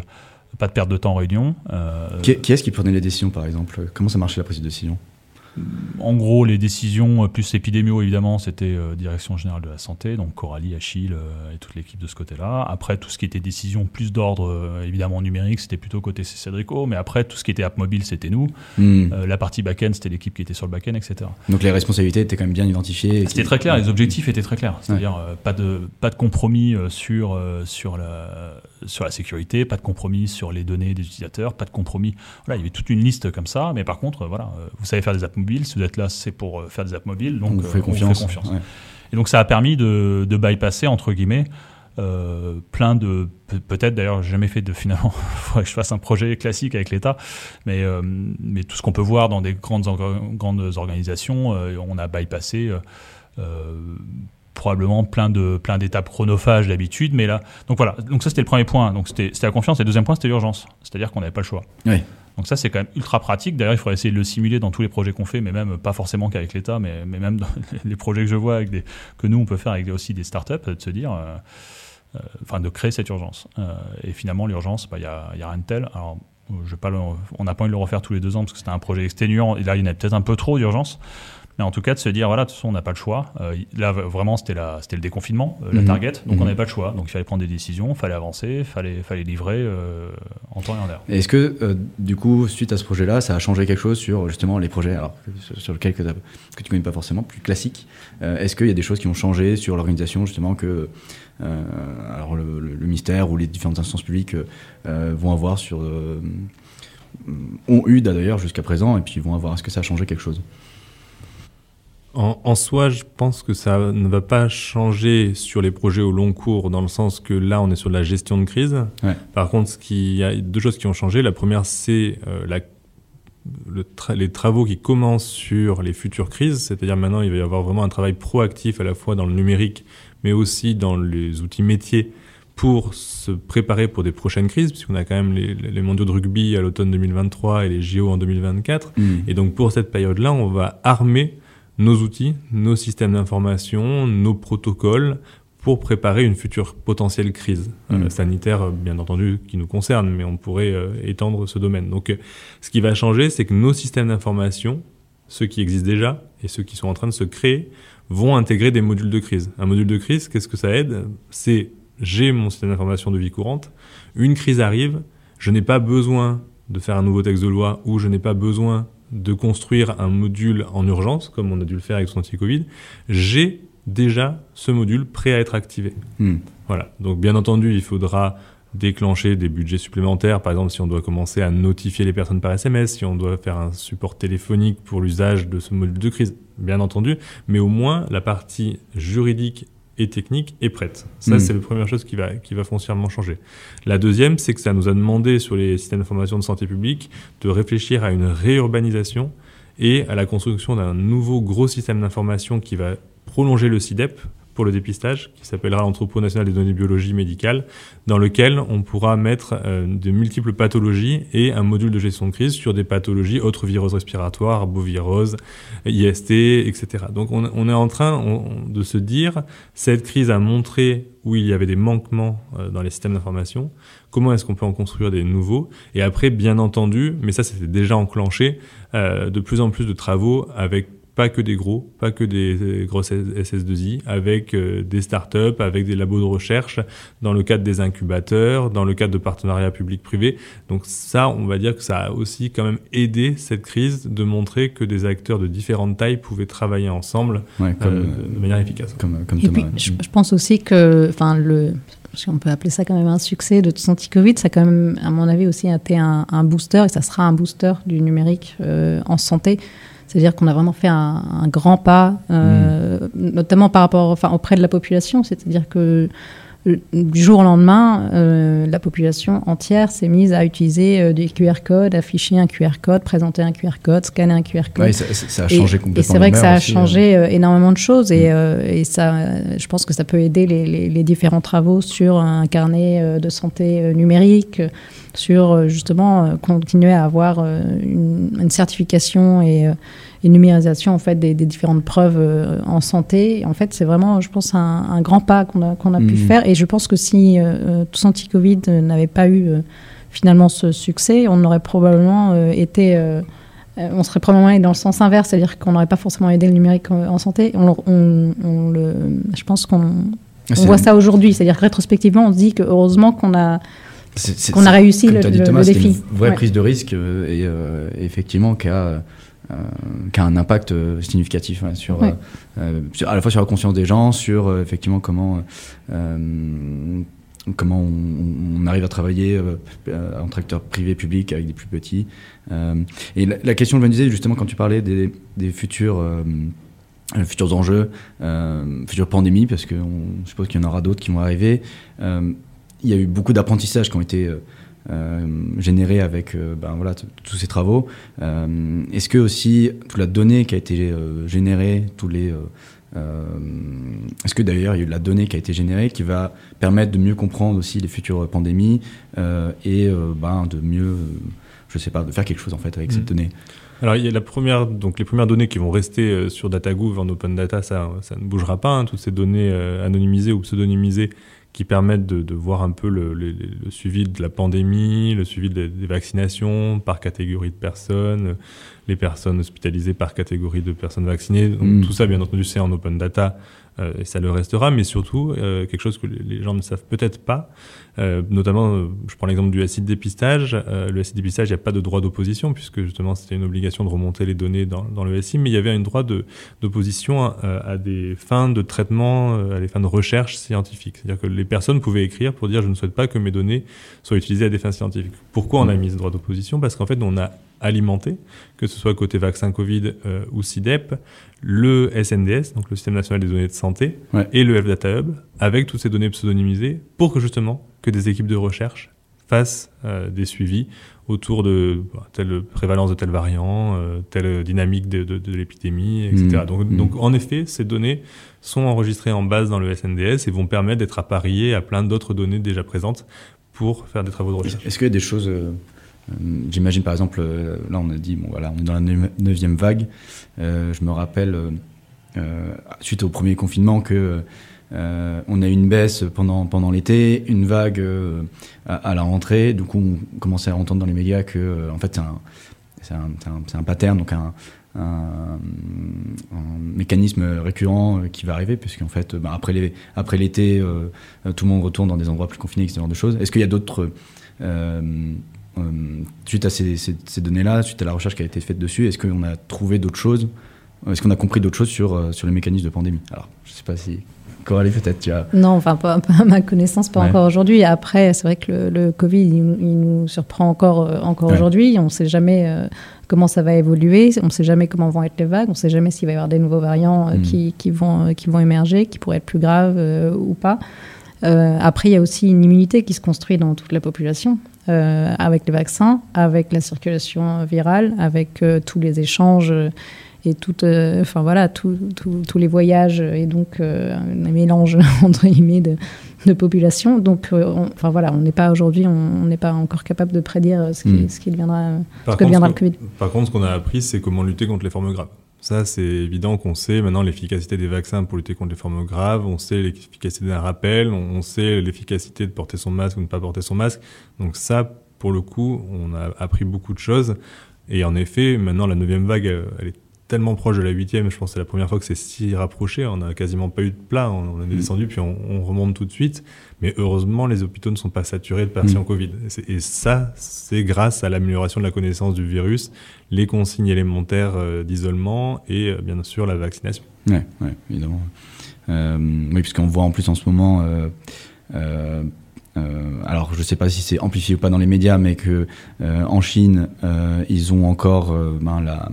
pas de perte de temps en réunion. Qui, qui est-ce qui prenait les décisions, par exemple? Comment ça marchait la prise de décision? En gros, les décisions, euh, plus épidémio évidemment, c'était euh, Direction Générale de la Santé, donc Coralie, Achille euh, et toute l'équipe de ce côté-là. Après, tout ce qui était décision plus d'ordre évidemment numérique, c'était plutôt côté Cédrico, mais après, tout ce qui était app mobile, c'était nous. Hmm. la partie back-end, c'était l'équipe qui était sur le back-end, etc. Donc les responsabilités étaient quand même bien identifiées C'était très clair, les objectifs étaient très clairs. C'est-à-dire pas, de, pas de compromis sur, sur, la, sur la sécurité, pas de compromis sur les données des utilisateurs, pas de compromis. Voilà, il y avait toute une liste comme ça, mais par contre, voilà, vous savez faire des apps si vous êtes là, c'est pour euh, faire des apps mobiles. Donc, on vous fait confiance. Et donc, ça a permis de, de bypasser, entre guillemets, euh, plein de peut-être d'ailleurs jamais fait de finalement [LAUGHS] faudrait que je fasse un projet classique avec l'État mais euh, mais tout ce qu'on peut voir dans des grandes grandes organisations on a bypassé probablement plein de plein d'étapes chronophages d'habitude mais là donc voilà donc ça c'était le premier point donc c'était la confiance et le deuxième point c'était l'urgence c'est-à-dire qu'on n'avait pas le choix oui. Donc ça, c'est quand même ultra pratique. D'ailleurs, il faudrait essayer de le simuler dans tous les projets qu'on fait, mais même pas forcément qu'avec l'État, mais, mais, même dans [LAUGHS] les projets que je vois avec des, que nous, on peut faire avec aussi des startups, de se dire, euh, euh, enfin, de créer cette urgence. Euh, et finalement, l'urgence, bah, il bah, n'y a, a, rien de tel. Alors, je pas on n'a pas envie de le refaire tous les deux ans parce que c'était un projet exténuant. Et là, il y en a peut-être un peu trop d'urgence. Mais en tout cas, de se dire, voilà, de toute façon, on n'a pas le choix. Euh, là, vraiment, c'était le déconfinement, euh, la mhm. target. Donc, on mhm. n'avait pas le choix. Donc, il fallait prendre des décisions, il fallait avancer, il fallait, fallait livrer euh, en temps et en heure. Est-ce que, du coup, suite à ce projet-là, ça a changé quelque chose sur justement les projets alors, sur, lesquels que, que tu connais pas forcément, plus classiques Est-ce qu'il y a des choses qui ont changé sur l'organisation, justement, que alors le, le, mystère ou les différentes instances publiques vont avoir sur. ont eu d'ailleurs jusqu'à présent, et puis vont avoir. Est-ce que ça a changé quelque chose? En, soi, je pense que ça ne va pas changer sur les projets au long cours, dans le sens que là, on est sur la gestion de crise. Par contre, ce qui, il y a deux choses qui ont changé. La première, c'est euh, la, les travaux qui commencent sur les futures crises. C'est-à-dire maintenant, il va y avoir vraiment un travail proactif à la fois dans le numérique, mais aussi dans les outils métiers pour se préparer pour des prochaines crises, puisqu'on a quand même les, les, mondiaux de rugby à l'automne 2023 et les JO en 2024. Mmh. Et donc pour cette période-là, on va armer nos outils, nos systèmes d'information, nos protocoles pour préparer une future potentielle crise euh, mm. sanitaire, bien entendu, qui nous concerne, mais on pourrait euh, étendre ce domaine. Donc, euh, ce qui va changer, c'est que nos systèmes d'information, ceux qui existent déjà et ceux qui sont en train de se créer, vont intégrer des modules de crise. Un module de crise, qu'est-ce que ça aide? C'est j'ai mon système d'information de vie courante, une crise arrive, je n'ai pas besoin de faire un nouveau texte de loi ou je n'ai pas besoin de construire un module en urgence, comme on a dû le faire avec son anti-Covid, j'ai déjà ce module prêt à être activé. Hmm. Voilà. Donc, bien entendu, il faudra déclencher des budgets supplémentaires. Par exemple, si on doit commencer à notifier les personnes par SMS, si on doit faire un support téléphonique pour l'usage de ce module de crise, bien entendu. Mais au moins, la partie juridique et technique est prête. Ça, hmm. c'est la première chose qui va, qui va foncièrement changer. La deuxième, c'est que ça nous a demandé sur les systèmes d'information de santé publique de réfléchir à une réurbanisation et à la construction d'un nouveau gros système d'information qui va prolonger le CIDEP pour le dépistage qui s'appellera l'entrepôt national des données biologie médicale, dans lequel on pourra mettre euh, de multiples pathologies et un module de gestion de crise sur des pathologies autres viroses respiratoires, arbovirose, IST, etc. Donc on, on est en train de se dire, cette crise a montré où il y avait des manquements euh, dans les systèmes d'information, comment est-ce qu'on peut en construire des nouveaux, et après, bien entendu, mais ça c'était déjà enclenché, euh, de plus en plus de travaux avec pas que des gros, pas que des, grosses SS2I, avec euh, des startups, avec des labos de recherche, dans le cadre des incubateurs, dans le cadre de partenariats publics-privés. Donc ça, on va dire que ça a aussi quand même aidé cette crise de montrer que des acteurs de différentes tailles pouvaient travailler ensemble euh, de manière efficace. Comme, comme Et puis, je, pense aussi que, enfin, le, on peut appeler ça quand même un succès de tout anti-Covid, ça a quand même, à mon avis, aussi été un, un, booster, et ça sera un booster du numérique euh, en santé. C'est-à-dire qu'on a vraiment fait un, grand pas, euh, mm. notamment par rapport, enfin, auprès de la population. C'est-à-dire que du jour au lendemain, euh, la population entière s'est mise à utiliser des QR codes, afficher un QR code, présenter un QR code, scanner un QR code. Oui, ça, a changé complètement. Et c'est vrai que ça a changé énormément de choses et, mm. et, ça, je pense que ça peut aider les, les différents travaux sur un carnet de santé numérique, sur justement continuer à avoir une, une certification et numérisation en fait des, différentes preuves euh, en santé. En fait, c'est vraiment, je pense, un, grand pas qu'on a, qu'on a pu mmh. faire. Et je pense que si euh, euh tous anti-Covid n'avait pas eu euh, finalement ce succès, on aurait probablement été on serait probablement allé dans le sens inverse, c'est-à-dire qu'on n'aurait pas forcément aidé le numérique en, santé. On, on, le, je pense qu'on ah, on voit ça aujourd'hui, c'est-à-dire rétrospectivement, on se dit que heureusement qu'on a qu'on a réussi le, défi. Une vraie prise de risque et, effectivement qui a euh, qui a un impact euh, significatif sur, euh, sur, à la fois sur la conscience des gens, sur effectivement comment comment on, arrive à travailler entre acteurs privés, publics, avec des plus petits. et la, question, je me disais justement quand tu parlais des, des futurs futurs enjeux, futures pandémies, parce je suppose qu'il y en aura d'autres qui vont arriver. il y a eu beaucoup d'apprentissages qui ont été euh, généré avec euh, ben, voilà, tous ces travaux. Euh, est-ce que aussi toute la donnée qui a été générée, tous les Est-ce que d'ailleurs il y a eu de la donnée qui a été générée qui va permettre de mieux comprendre aussi les futures pandémies et ben, de mieux, je sais pas, de faire quelque chose en fait avec cette mm. donnée? Alors, il y a la première, donc les premières données qui vont rester sur DataGouv en open data, ça, ça ne bougera pas. Hein, toutes ces données anonymisées ou pseudonymisées qui permettent de, de voir un peu le, le, le, suivi de la pandémie, le suivi des, des vaccinations par catégorie de personnes, les personnes hospitalisées par catégorie de personnes vaccinées. Donc, mm. Tout ça, bien entendu, c'est en open data et ça le restera, mais surtout euh, quelque chose que les gens ne savent peut-être pas, euh, notamment, je prends l'exemple du SI de dépistage. le SI de dépistage, il n'y a pas de droit d'opposition puisque justement c'était une obligation de remonter les données dans, dans le SI, mais il y avait un droit d'opposition à, à, des fins de traitement, à des fins de recherche scientifique. C'est-à-dire que les personnes pouvaient écrire pour dire je ne souhaite pas que mes données soient utilisées à des fins scientifiques. Pourquoi on a mis ce droit d'opposition? Parce qu'en fait, on a alimenté, que ce soit côté vaccin Covid euh, ou CIDEP, le SNDS, donc le Système national des données de santé, et le Health Data Hub, avec toutes ces données pseudonymisées, pour que justement que des équipes de recherche fassent euh, des suivis autour de bah, telle prévalence de tel variant, euh, telle dynamique de, de, de l'épidémie, etc. Mmh. Donc, mmh. donc, en effet, ces données sont enregistrées en base dans le SNDS et vont permettre d'être appariées à plein d'autres données déjà présentes pour faire des travaux de recherche. Est-ce qu'il y a des choses j'imagine par exemple, euh, là on a dit, bon voilà, on est dans la neuvième vague. Euh, je me rappelle, suite au premier confinement, que on a eu une baisse pendant, pendant l'été, une vague à, la rentrée. Du coup, on commençait à entendre dans les médias que, en fait, c'est un, un, un, pattern, donc un, un, mécanisme récurrent qui va arriver, puisqu'en fait, bah, après l'été, après tout le monde retourne dans des endroits plus confinés, ce genre de choses. Est-ce qu'il y a d'autres euh, suite à ces, ces, données-là, suite à la recherche qui a été faite dessus, est-ce qu'on a trouvé d'autres choses Est-ce qu'on a compris d'autres choses sur, euh, sur les mécanismes de pandémie? Alors, je ne sais pas si Coralie, peut-être tu as... Non, enfin, pas, à ma connaissance, pas encore aujourd'hui. Après, c'est vrai que le, le Covid, il, nous surprend encore, euh, encore aujourd'hui. On ne sait jamais comment ça va évoluer, on ne sait jamais comment vont être les vagues, on ne sait jamais s'il va y avoir des nouveaux variants qui, qui, vont, qui vont émerger, qui pourraient être plus graves ou pas. après, il y a aussi une immunité qui se construit dans toute la population. Euh, avec les vaccins, avec la circulation virale, avec euh, tous les échanges et tout, enfin voilà, tous les voyages et donc un mélange [LAUGHS] entre guillemets de, de population. Donc, enfin voilà, on n'est pas aujourd'hui, on n'est pas encore capable de prédire ce qui, hmm. ce qui deviendra, ce que deviendra le Covid. Par contre, ce qu'on a appris, c'est comment lutter contre les formes graves. Ça, c'est évident qu'on sait maintenant l'efficacité des vaccins pour lutter contre les formes graves, on sait l'efficacité d'un rappel, on sait l'efficacité de porter son masque ou de ne pas porter son masque. Donc ça, pour le coup, on a appris beaucoup de choses. Et en effet, maintenant, la neuvième vague, elle est tellement proche de la huitième, je pense que c'est la première fois que c'est si rapproché, on n'a quasiment pas eu de plat, on, est mm. descendu puis on, remonte tout de suite, mais heureusement les hôpitaux ne sont pas saturés de patients mm. Covid. Et, ça, c'est grâce à l'amélioration de la connaissance du virus, les consignes élémentaires euh, d'isolement et euh, bien sûr la vaccination. Oui, ouais, évidemment. Euh, oui, puisqu'on voit en plus en ce moment... Euh, alors, je ne sais pas si c'est amplifié ou pas dans les médias, mais que euh, en Chine, euh, ils ont encore ben, la,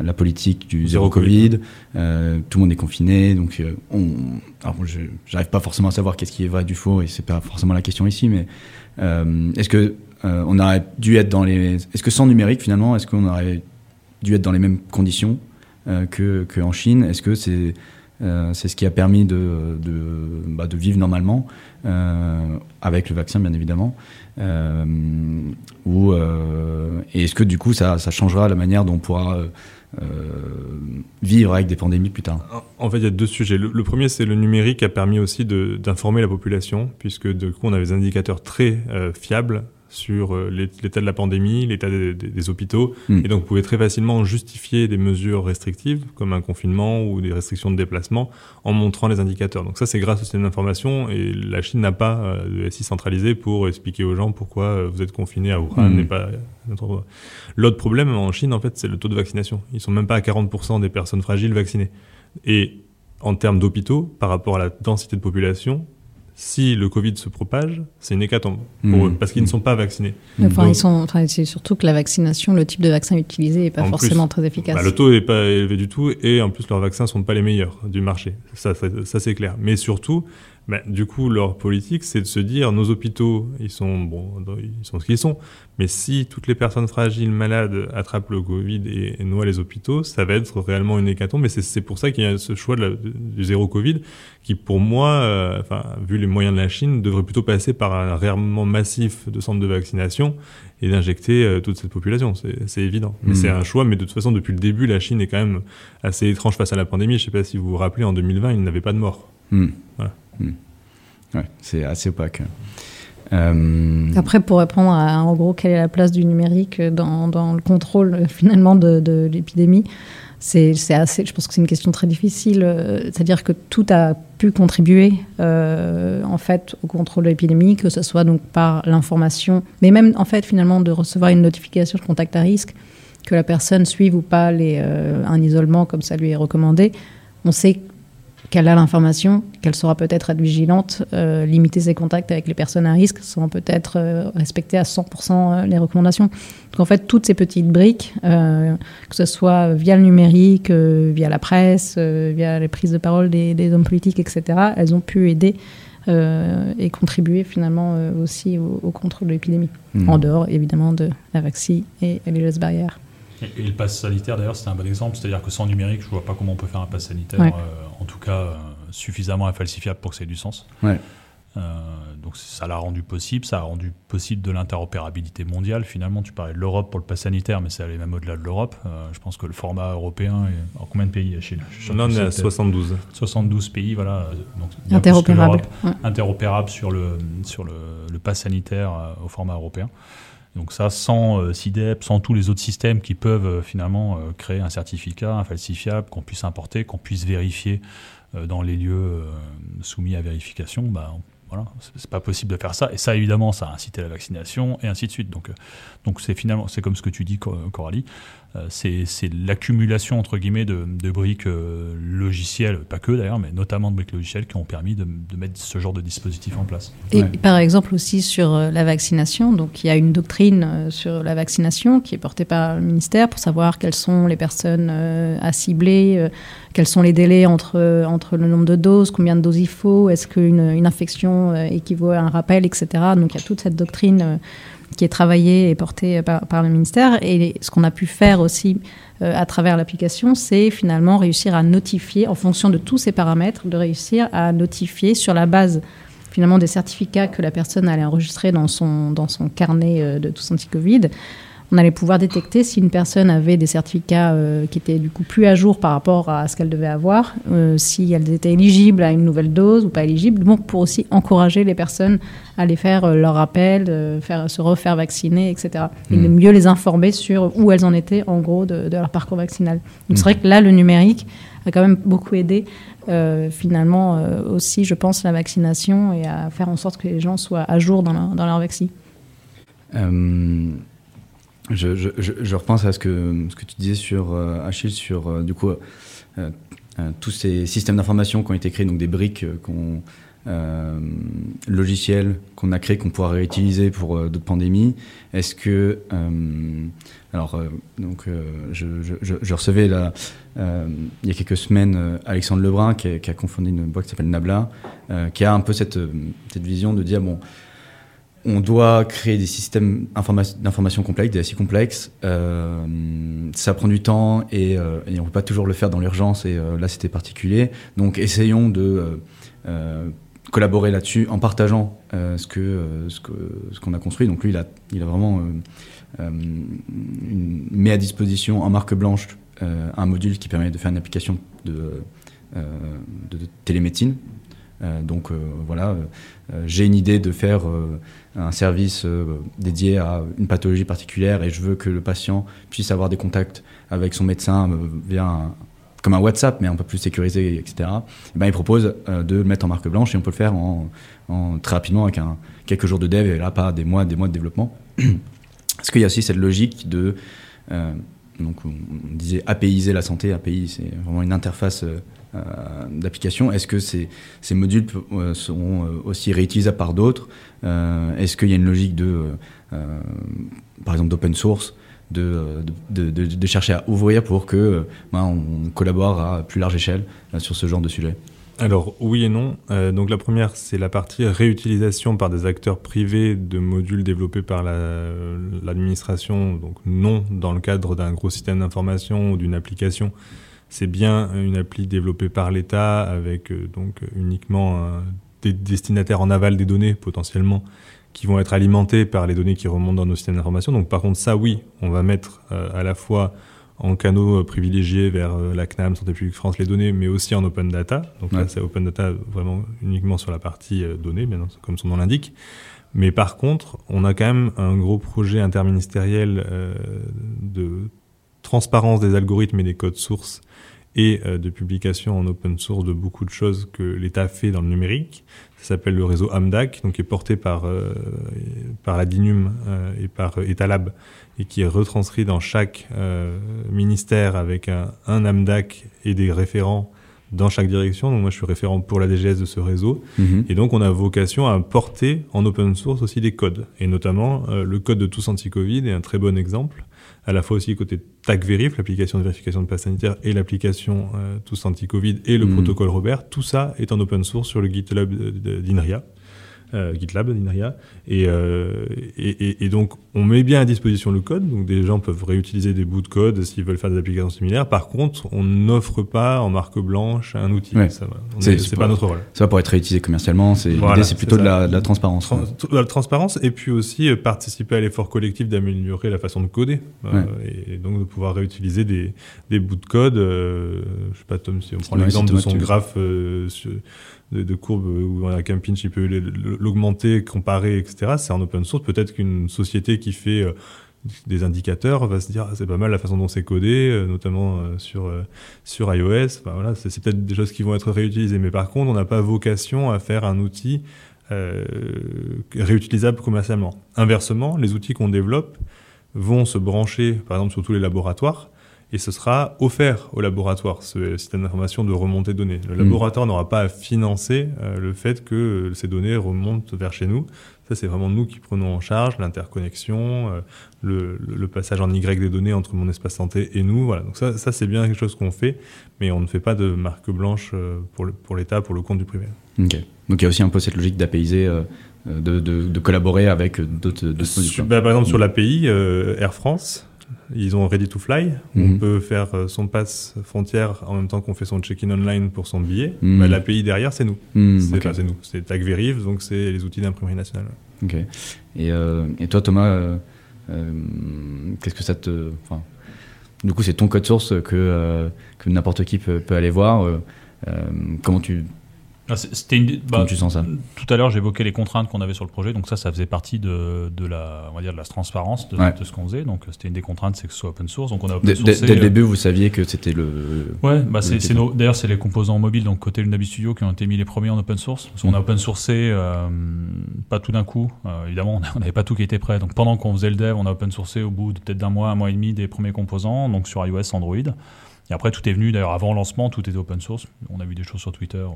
la, politique du zéro, Covid. tout le monde est confiné, donc on. Alors, je n'arrive pas forcément à savoir qu'est-ce qui est vrai du faux, et c'est pas forcément la question ici, mais est-ce que on aurait dû être dans les. Est-ce que sans numérique, finalement, est-ce qu'on aurait dû être dans les mêmes conditions que, que en Chine? Est-ce que c'est c'est ce qui a permis de, bah, vivre normalement, euh, avec le vaccin bien évidemment. Euh, et est-ce que du coup ça, ça, changera la manière dont on pourra vivre avec des pandémies plus tard? En fait, il y a deux sujets. Le, premier, c'est le numérique a permis aussi d'informer la population, puisque du coup, on avait des indicateurs très fiables sur euh, l'état de la pandémie, l'état des, hôpitaux, hmm. et donc vous pouvez très facilement justifier des mesures restrictives, comme un confinement ou des restrictions de déplacement, en montrant les indicateurs. Donc ça, c'est grâce au système d'information, et la Chine n'a pas euh, de SI centralisé pour expliquer aux gens pourquoi euh, vous êtes confiné à Wuhan hmm. et pas L'autre problème en Chine, en fait, c'est le taux de vaccination. Ils sont même pas à 40% des personnes fragiles vaccinées. Et en termes d'hôpitaux, par rapport à la densité de population, si le Covid se propage, c'est une hécatombe pour mmh. eux, parce qu'ils ne sont pas vaccinés. Enfin, ils sont, c'est surtout que la vaccination, le type de vaccin utilisé n'est pas forcément très efficace. Bah, le taux n'est pas élevé du tout, et en plus, leurs vaccins ne sont pas les meilleurs du marché. Ça, ça c'est clair. Mais surtout, bah, du coup, leur politique, c'est de se dire, nos hôpitaux, ils sont, bon, ils sont ce qu'ils sont, mais si toutes les personnes fragiles, malades, attrapent le Covid et, noient les hôpitaux, ça va être réellement une hécatombe, mais c'est pour ça qu'il y a ce choix de du zéro Covid, qui pour moi, euh, enfin, vu les moyens de la Chine, devrait plutôt passer par un réarmement massif de centres de vaccination et d'injecter euh, toute cette population, c'est évident. Mais c'est mmh. un choix, mais de toute façon, depuis le début, la Chine est quand même assez étrange face à la pandémie. Je ne sais pas si vous vous rappelez, en 2020, il n'avait pas de mort. Mmh. Voilà. Hmm. Ouais, c'est assez opaque. Euh, Après, pour répondre à en gros quelle est la place du numérique dans, le contrôle finalement de, l'épidémie, c'est assez. Je pense que c'est une question très difficile. C'est-à-dire que tout a pu contribuer euh, en fait au contrôle de l'épidémie, que ce soit donc par l'information, mais même en fait finalement de recevoir une notification de contact à risque, que la personne suive ou pas les, euh, un isolement comme ça lui est recommandé. On sait qu'elle a l'information, qu'elle saura peut-être être vigilante, euh, limiter ses contacts avec les personnes à risque, sans peut-être euh, respecter à 100% euh, les recommandations. Donc en fait, toutes ces petites briques, que ce soit via le numérique, via la presse, via les prises de parole des, hommes politiques, etc., elles ont pu aider et contribuer finalement aussi au, contrôle de l'épidémie, mmh. en dehors évidemment de la vaccine et, les gestes barrières. Et, le pass sanitaire, d'ailleurs, c'est un bon exemple. C'est-à-dire que sans numérique, je ne vois pas comment on peut faire un pass sanitaire, euh, en tout cas euh, suffisamment infalsifiable pour que ça ait du sens. Ouais. Euh, donc ça l'a rendu possible, ça a rendu possible de l'interopérabilité mondiale. Finalement, tu parlais de l'Europe pour le pass sanitaire, mais c'est allé même au-delà de l'Europe. je pense que le format européen est... En combien de pays, Achille? On en est à 72. 72 pays, voilà. Donc, interopérable. Interopérable sur le, sur le, le pass sanitaire au format européen. Donc ça, sans euh, CIDEP, sans tous les autres systèmes qui peuvent euh, finalement euh, créer un certificat infalsifiable qu'on puisse importer, qu'on puisse vérifier dans les lieux soumis à vérification, bah, voilà, c'est pas possible de faire ça. Et ça, évidemment, ça a incité la vaccination et ainsi de suite. Donc, donc c'est finalement, c'est comme ce que tu dis, Coralie. Euh, c'est l'accumulation entre guillemets de, briques euh, logicielles, pas que d'ailleurs, mais notamment de briques logicielles qui ont permis de, mettre ce genre de dispositif en place. Et par exemple aussi sur euh, la vaccination, donc il y a une doctrine sur la vaccination qui est portée par le ministère pour savoir quelles sont les personnes à cibler, quels sont les délais entre, entre le nombre de doses, combien de doses il faut, est-ce qu'une une infection équivaut à un rappel, etc. Donc il y a toute cette doctrine qui est travaillé et porté par, par le ministère. Et ce qu'on a pu faire aussi à travers l'application, c'est finalement réussir à notifier, en fonction de tous ces paramètres, de réussir à notifier sur la base finalement des certificats que la personne allait enregistrer dans son, dans son carnet de tous anti-Covid on allait pouvoir détecter si une personne avait des certificats euh, qui étaient du coup plus à jour par rapport à ce qu'elle devait avoir, euh, si elles étaient éligibles à une nouvelle dose ou pas éligibles, donc pour aussi encourager les personnes à aller faire euh, leur rappel, faire, se refaire vacciner, etc. Et de hmm. mieux les informer sur où elles en étaient en gros de, leur parcours vaccinal. Donc c'est vrai que là, le numérique a quand même beaucoup aidé finalement aussi, je pense, la vaccination et à faire en sorte que les gens soient à jour dans leur, dans leur vaccin. Je, je, je, repense à ce que, ce que tu disais sur euh, Achille, sur euh, du coup euh, tous ces systèmes d'information qui ont été créés, donc des briques qu'on logiciels qu'on a créés, qu'on pourra réutiliser pour d'autres pandémies. Est-ce que alors donc je, je, recevais là il y a quelques semaines Alexandre Lebrun qui a, qui a confondé une boîte qui s'appelle Nabla, qui a un peu cette, cette vision de dire bon on doit créer des systèmes d'information complexes, des assez complexes. Euh, ça prend du temps et, euh, on ne peut pas toujours le faire dans l'urgence et euh, là c'était particulier. Donc essayons de collaborer là-dessus en partageant ce qu'on a construit. Donc lui il a vraiment une, met à disposition en marque blanche un module qui permet de faire une application de télémédecine. Donc voilà, j'ai une idée de faire un service euh, dédié à une pathologie particulière et je veux que le patient puisse avoir des contacts avec son médecin euh, via comme un WhatsApp, mais un peu plus sécurisé, etc. Et ben, il propose euh, de le mettre en marque blanche et on peut le faire en, très rapidement avec quelques jours de dev et là pas des mois, des mois de développement. [CLEARS THROAT] Parce qu'il y a aussi cette logique de donc on disait APIiser la santé. API, c'est vraiment une interface euh, d'application. Est-ce que ces, modules euh, seront euh, aussi réutilisables par d'autres Est-ce qu'il y a une logique de, par exemple, d'open source de, chercher à ouvrir pour que ben, on collabore à plus large échelle sur ce genre de sujet? Alors oui et non. donc la première, c'est la partie réutilisation par des acteurs privés de modules développés par l'administration, donc non dans le cadre d'un gros système d'information ou d'une application, c'est bien une appli développée par l'État avec euh, donc uniquement des destinataires en aval des données potentiellement qui vont être alimentés par les données qui remontent dans nos systèmes d'information. Donc par contre ça oui, on va mettre euh, à la fois en canaux euh, privilégiés vers la CNAM, Santé publique France, les données, mais aussi en open data. Donc là, c'est open data vraiment uniquement sur la partie données, bien, comme son nom l'indique. Mais par contre, on a quand même un gros projet interministériel de transparence des algorithmes et des codes sources et euh, de publication en open source de beaucoup de choses que l'État fait dans le numérique. Ça s'appelle le réseau AMDAC, donc qui est porté par, euh, par la DINUM euh, et par Etalab et qui est retranscrit dans chaque ministère avec un, un, AMDAC et des référents dans chaque direction. Donc moi, je suis référent pour la DGS de ce réseau. Mhm. Et donc, on a vocation à porter en open source aussi des codes. Et notamment, le code de tous anti-Covid est un très bon exemple à la fois aussi côté TACVerif, l'application de vérification de passe sanitaire, et l'application euh, Tous Anti-Covid et le mm. protocole Robert, tout ça est en open source sur le GitLab d'INRIA. Euh, GitLab d'INRIA. Euh, et, et, et, donc, on met bien à disposition le code. Donc, des gens peuvent réutiliser des bouts de code s'ils veulent faire des applications similaires. Par contre, on n'offre pas en marque blanche un outil. C'est pas notre rôle. Ça va pour être réutilisé commercialement. C'est l'idée, c'est plutôt de la, de la, transparence. de la transparence et puis aussi euh, participer à l'effort collectif d'améliorer la façon de coder et, donc de pouvoir réutiliser des, des bouts de code. je sais pas, Tom, si on prend l'exemple de son graphe de, courbes où un camping il peut l'augmenter, comparer, etc. C'est en open source. Peut-être qu'une société qui fait euh, des indicateurs va se dire ah, c'est pas mal la façon dont c'est codé, euh, notamment euh, sur sur iOS. voilà, c'est peut-être des choses qui vont être réutilisées. Mais par contre, on n'a pas vocation à faire un outil réutilisable commercialement. Inversement, les outils qu'on développe vont se brancher, par exemple, sur tous les laboratoires et ce sera offert au laboratoire, ce système d'information de remontée de données. Le laboratoire n'aura pas à financer euh, le fait que ces données remontent vers chez nous. Ça, c'est vraiment nous qui prenons en charge l'interconnexion, euh, le, le passage en Y des données entre mon espace santé et nous. Voilà. Donc ça, ça c'est bien quelque chose qu'on fait, mais on ne fait pas de marque blanche euh, pour l'État, pour le compte du privé. Donc il y a aussi un peu cette logique d'apaiser, euh, de, de, de collaborer avec d'autres bah, par exemple, sur l'API, euh, Air France, ils ont Ready to Fly. Mhm. On peut faire euh, son passe frontière en même temps qu'on fait son check-in online pour son billet. Mhm. Bah, L'API derrière, c'est nous. Hmm, c'est ok. enfin, c'est nous. C'est TagVeriv, donc c'est les outils d'imprimerie nationale. Ok. Et, euh, et toi, Thomas, euh, euh, qu'est-ce que ça te. Du coup, c'est ton code source que, que n'importe qui peut, peut aller voir. comment, tu, Ah, C'était une. bah, tu sens ça Tout à l'heure, j'évoquais les contraintes qu'on avait sur le projet, donc ça, ça faisait partie de, de la, on va dire, de la transparence de, Ouais. de ce qu'on faisait. Donc, c'était une des contraintes, c'est que ce soit open source. Donc, on a open sourcé. dès le euh, début, vous saviez que c'était le. Ouais, bah c'est, d'ailleurs c'est les composants mobiles, donc côté Lunabi Studio, qui ont été mis les premiers en open source. Parce qu'on Mm. a open sourcé, euh, pas tout d'un coup. Euh, évidemment, on n'avait pas tout qui était prêt. Donc pendant qu'on faisait le dev, on a open sourcé au bout de peut-être d'un mois, un mois et demi des premiers composants, donc sur iOS, Android. Et après, tout est venu. D'ailleurs, avant le lancement, tout était open source. On a vu des choses sur Twitter.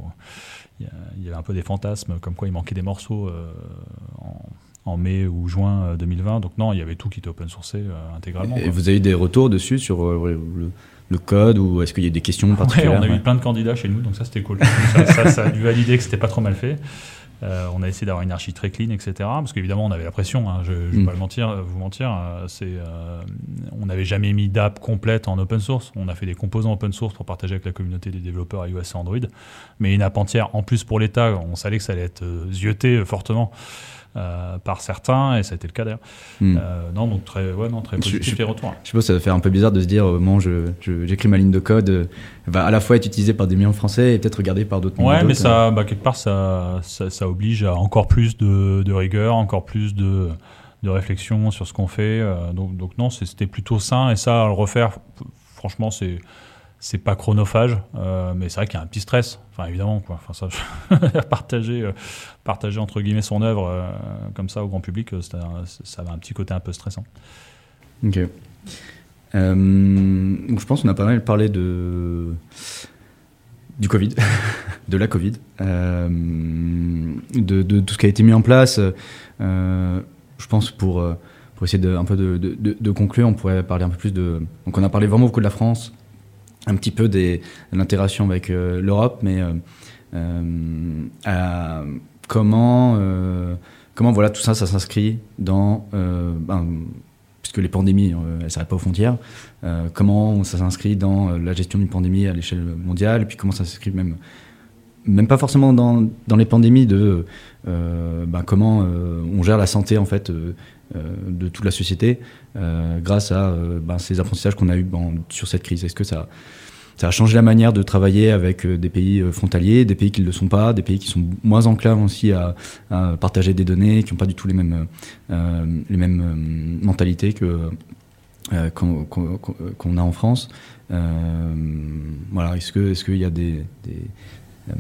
Il y, avait un peu des fantasmes, comme quoi il manquait des morceaux euh, en, en mai ou juin euh, 2020. Donc non, il y avait tout qui était open sourcé euh, intégralement. Et quoi. vous avez eu des retours dessus sur euh, le, le code ou est-ce qu'il y a des questions Ouais, particulières on a Ouais. eu plein de candidats chez nous, donc ça c'était cool. [LAUGHS] ça, ça, ça a dû valider que c'était pas trop mal fait. Euh, on a essayé d'avoir une archi très clean, etc. Parce qu'évidemment, on avait la pression. hein, je ne vais Mm. pas le mentir, vous mentir. euh, c'est, euh, on n'avait jamais mis d'app complète en open source. On a fait des composants open source pour partager avec la communauté des développeurs iOS et Android. Mais une app entière, en plus pour l'État, on savait que ça allait être euh, zioté euh, fortement euh, par certains, et ça a été le cas d'ailleurs. Hmm. Euh, non, donc très, ouais, non, très Je- positif je- les retours. Je suppose que ça va faire un peu bizarre de se dire, euh, je, je- j'écris ma ligne de code, euh, va à la fois être utilisée par des millions de Français et peut-être regardée par d'autres. Ouais, mais ça, bah, quelque part, ça, ça, ça oblige à encore plus de, de rigueur, encore plus de, de réflexion sur ce qu'on fait. donc, donc non, c'était plutôt sain. Et ça, le refaire, franchement, c'est c'est pas chronophage, euh, mais c'est vrai qu'il y a un petit stress. Enfin, évidemment, quoi. Enfin, ça, [LAUGHS] partager, euh, partager entre guillemets son œuvre euh, comme ça au grand public, ça a un petit côté un peu stressant. Ok. Donc je pense qu'on a pas mal parlé de du Covid, [LAUGHS] de la Covid, de, tout ce qui a été mis en place. Je pense pour pour essayer de un peu de conclure, on pourrait parler un peu plus de. Donc on a parlé vraiment beaucoup de la France, un petit peu de l'interaction avec euh, l'Europe, mais euh, euh, comment comment voilà tout ça, ça s'inscrit dans ben, puisque les pandémies, elles ne s'arrêtent pas aux frontières, comment ça s'inscrit dans la gestion d'une pandémie à l'échelle mondiale, et puis comment ça s'inscrit même, même pas forcément dans, dans les pandémies, de ben, comment on gère la santé en fait de toute la société euh, grâce à euh, ben, ces apprentissages qu'on a eu ben, sur cette crise. Est-ce que ça, a changé la manière de travailler avec euh, des pays euh, frontaliers, des pays qui ne le sont pas, des pays qui sont moins enclins aussi à, partager des données, qui n'ont pas du tout les mêmes, euh, les mêmes euh, mentalités que euh, qu'on a en France? Euh, voilà, est-ce que est-ce qu'il y a des, euh,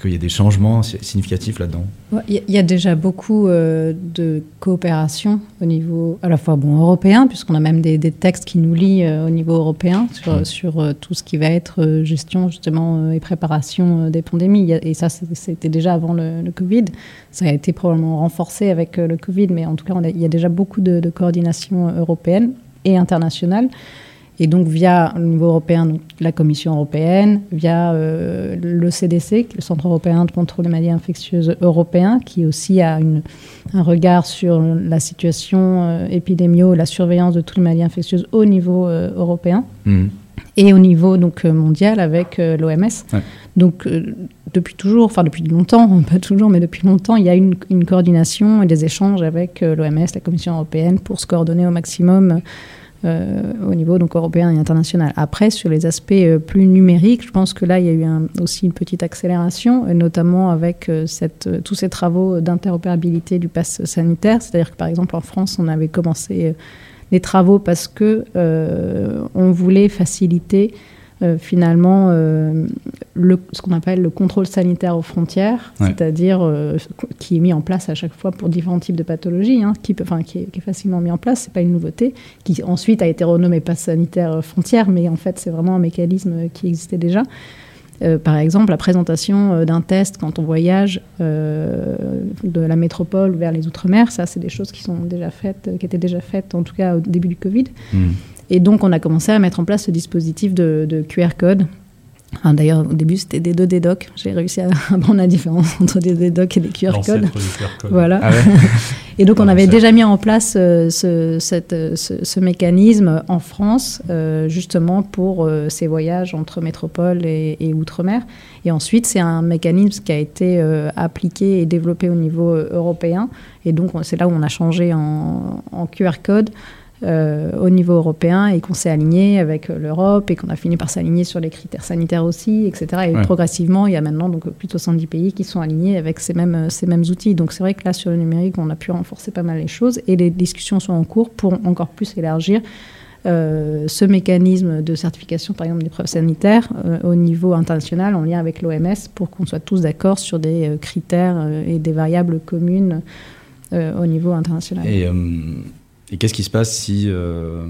qu'il y a des changements si- significatifs là-dedans Ouais, Il y, a- il y a déjà beaucoup euh, de coopération au niveau à la fois bon, européen, puisqu'on a même des, des textes qui nous lient euh, au niveau européen sur, sur euh, tout ce qui va être gestion justement et préparation des pandémies. A- et ça, c'était déjà avant le, le Covid. Ça a été probablement renforcé avec le Covid, mais en tout cas, il y a déjà beaucoup de, de coordination européenne et internationale. Et donc, via le niveau européen, donc la Commission européenne, via euh, le CDC, le Centre européen de contrôle des maladies infectieuses européen, qui aussi a une, un regard sur la situation euh, épidémio, la surveillance de toutes les maladies infectieuses au niveau euh, européen Mhm. et au niveau donc euh, mondial avec l'OMS. Ouais. Donc depuis toujours, enfin depuis longtemps, [LAUGHS] pas toujours, mais depuis longtemps, il y a une, une coordination et des échanges avec l'OMS, la Commission européenne, pour se coordonner au maximum au niveau donc européen et international. Après, sur les aspects euh, plus numériques, je pense que là, il y a eu aussi une petite accélération, et notamment avec euh, euh, tous ces travaux d'interopérabilité du pass sanitaire. C'est-à-dire que par exemple en France, on avait commencé euh, les travaux parce que euh, on voulait faciliter euh, finalement euh, le, ce qu'on appelle le contrôle sanitaire aux frontières, Ouais. c'est-à-dire euh, qui est mis en place à chaque fois pour différents types de pathologies, hein, qui, peut, enfin, qui, est, qui est facilement mis en place, c'est pas une nouveauté, qui ensuite a été renommé passe sanitaire frontière, mais en fait c'est vraiment un mécanisme qui existait déjà. Euh, par exemple, la présentation euh, d'un test quand on voyage euh, de la métropole vers les outre-mer, ça, c'est des choses qui sont déjà faites, qui étaient déjà faites, en tout cas au début du Covid. Hmm. Et donc, on a commencé à mettre en place ce dispositif de, de QR code. Enfin, D'ailleurs, au début, c'était des deux DDoC. J'ai réussi à [LAUGHS] apprendre la différence entre des DDoC et des QR codes. L'ancêtre du QR code. Voilà. Ah ouais [LAUGHS] Et donc, on Voilà, avait déjà mis en place euh, ce, cette, euh, ce, ce mécanisme en France, euh, justement pour euh, ces voyages entre métropole et, et outre-mer. Et ensuite, c'est un mécanisme qui a été appliqué et développé au niveau européen. Et donc, on- c'est là où on a changé en, en QR code. Euh, au niveau européen et qu'on s'est aligné avec l'Europe et qu'on a fini par s'aligner sur les critères sanitaires aussi, etc. Et Ouais. progressivement, il y a maintenant donc plus de 70 pays qui sont alignés avec ces mêmes, ces mêmes outils. Donc c'est vrai que là, sur le numérique, on a pu renforcer pas mal les choses et les discussions sont en cours pour encore plus élargir euh, ce mécanisme de certification, par exemple, des preuves sanitaires euh, au niveau international en lien avec l'OMS pour qu'on soit tous d'accord sur des euh, critères et des variables communes au niveau international. Et, et qu'est-ce qui se passe si. euh,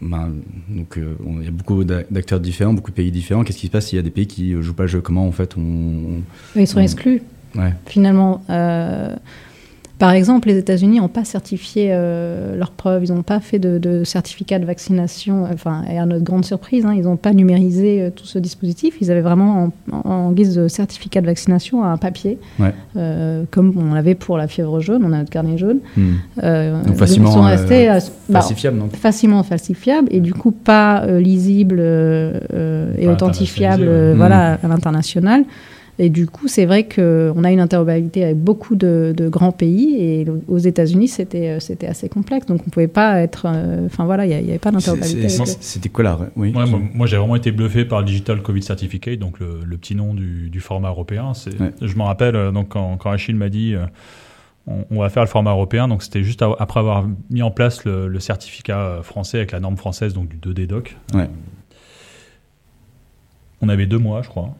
ben, donc, euh, il y a beaucoup d'a- d'acteurs différents, beaucoup de pays différents. Qu'est-ce qui se passe s'il y a des pays qui euh, jouent pas le jeu? Comment en fait on. Ils sont exclus. Ouais. finalement. Par exemple, les États-Unis n'ont pas certifié euh, leurs preuves, ils n'ont pas fait de, de certificat de vaccination, enfin, et à notre grande surprise, hein, ils n'ont pas numérisé euh, tout ce dispositif. Ils avaient vraiment en, en guise de certificat de vaccination un papier, Ouais. euh, comme on l'avait pour la fièvre jaune, on a notre carnet jaune. Hmm. Donc facilement, ils sont restés, bah, Falsifiable, facilement falsifiable et du coup pas lisible et Pas authentifiable voilà, à l'international. Et du coup, c'est vrai qu'on a une interopérabilité avec beaucoup de, de grands pays et aux États-Unis, c'était euh, c'était assez complexe. Donc, on pouvait pas être. euh, Enfin, voilà, il n'y avait pas d'interopérabilité. C'était quoi là Oui. Ouais, moi, moi, j'ai vraiment été bluffé par le Digital Covid Certificate, donc le, le petit nom du, du format européen. Ouais. Je me rappelle euh, donc quand, quand Achille m'a dit euh, on, va faire le format européen, donc c'était juste après avoir mis en place le, le certificat français avec la norme française, donc du 2D doc. Ouais. On avait deux mois, je crois.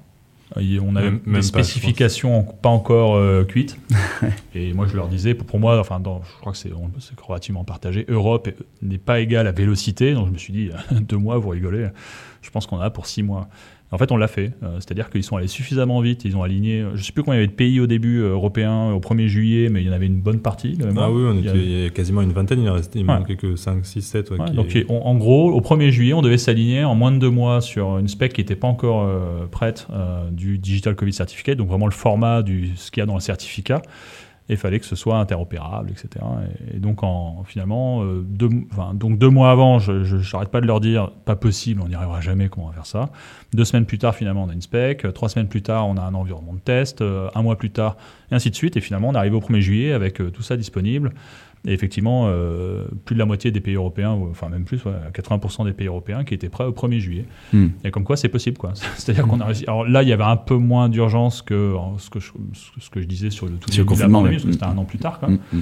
On avait Même- des spécifications pas encore euh, cuites. [LAUGHS] et moi, je leur disais, pour, pour moi, enfin, dans- je crois que c'est relativement partagé, Europe n'est pas égale à vélocité. Donc, je me suis dit, [LAUGHS] deux mois, vous rigolez. Je pense qu'on en a pour six mois. En fait, on l'a fait. Euh, C'est-à-dire qu'ils sont allés suffisamment vite. Ils ont aligné, je sais plus combien il y avait de pays au début euh, européens au 1er juillet, mais il y en avait une bonne partie. Ah oui, on Il y était, avait- il y a quasiment une vingtaine, il en restait, il Ouais. manquait que 5, 6, 7. Ouais, Ouais, qui- donc, on- en gros, au 1er juillet, on devait s'aligner en moins de deux mois sur une spec qui n'était pas encore euh, prête euh, du Digital Covid Certificate, donc vraiment le format du ce qu'il y a dans le certificat. Et il fallait que ce soit interopérable, etc. Et, donc, en, finalement, euh, deux, donc deux mois avant, je n'arrête pas de leur dire pas possible, on n'y arrivera jamais, comment on va faire ça. Deux semaines plus tard, finalement, on a une spec. Euh, Trois semaines plus tard, on a un environnement de test. Euh, un mois plus tard, et ainsi de suite. Et finalement, on arrive au 1er juillet avec tout ça disponible. Et effectivement, euh, plus de la moitié des pays européens, ou- enfin même plus, ouais, 80% des pays européens qui étaient prêts au 1er juillet. Hmm. Et comme quoi, c'est possible. quoi. [LAUGHS] C'est-à-dire qu'on a réussi. Alors là, il y avait un peu moins d'urgence que ce que, je, ce que je disais sur le tout Sur le début de la confinement, pandémie, parce que c'était un an plus tard. Quoi. Hmm, hmm.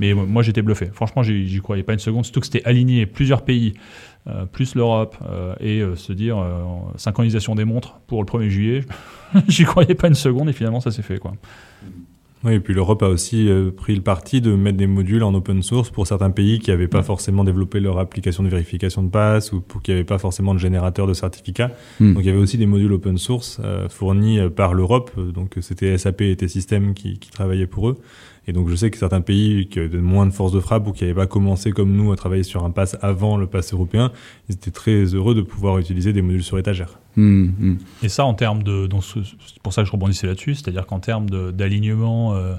Mais euh, moi, j'étais bluffé. Franchement, j'y croyais pas une seconde. Surtout que c'était aligné plusieurs pays, euh, plus l'Europe, euh, et euh, se dire synchronisation des montres pour le 1er juillet. [LAUGHS] j'y croyais pas une seconde, et finalement, ça s'est fait. Quoi. Oui, et puis l'Europe a aussi euh, pris le parti de mettre des modules en open source pour certains pays qui n'avaient pas Ouais. forcément développé leur application de vérification de passe ou pour qui n'avaient pas forcément de générateur de certificats. Hmm. Donc il y avait aussi des modules open source euh, fournis euh, par l'Europe. Donc c'était SAP et T-Systems qui, qui travaillaient pour eux. Et donc je sais que certains pays qui avaient moins de force de frappe ou qui n'avaient pas commencé comme nous à travailler sur un pass avant le pass européen, ils étaient très heureux de pouvoir utiliser des modules sur étagère. Hmm, hmm. Et ça, en termes de. donc, C'est pour ça que je rebondissais là-dessus, c'est-à-dire qu'en termes d'alignement euh,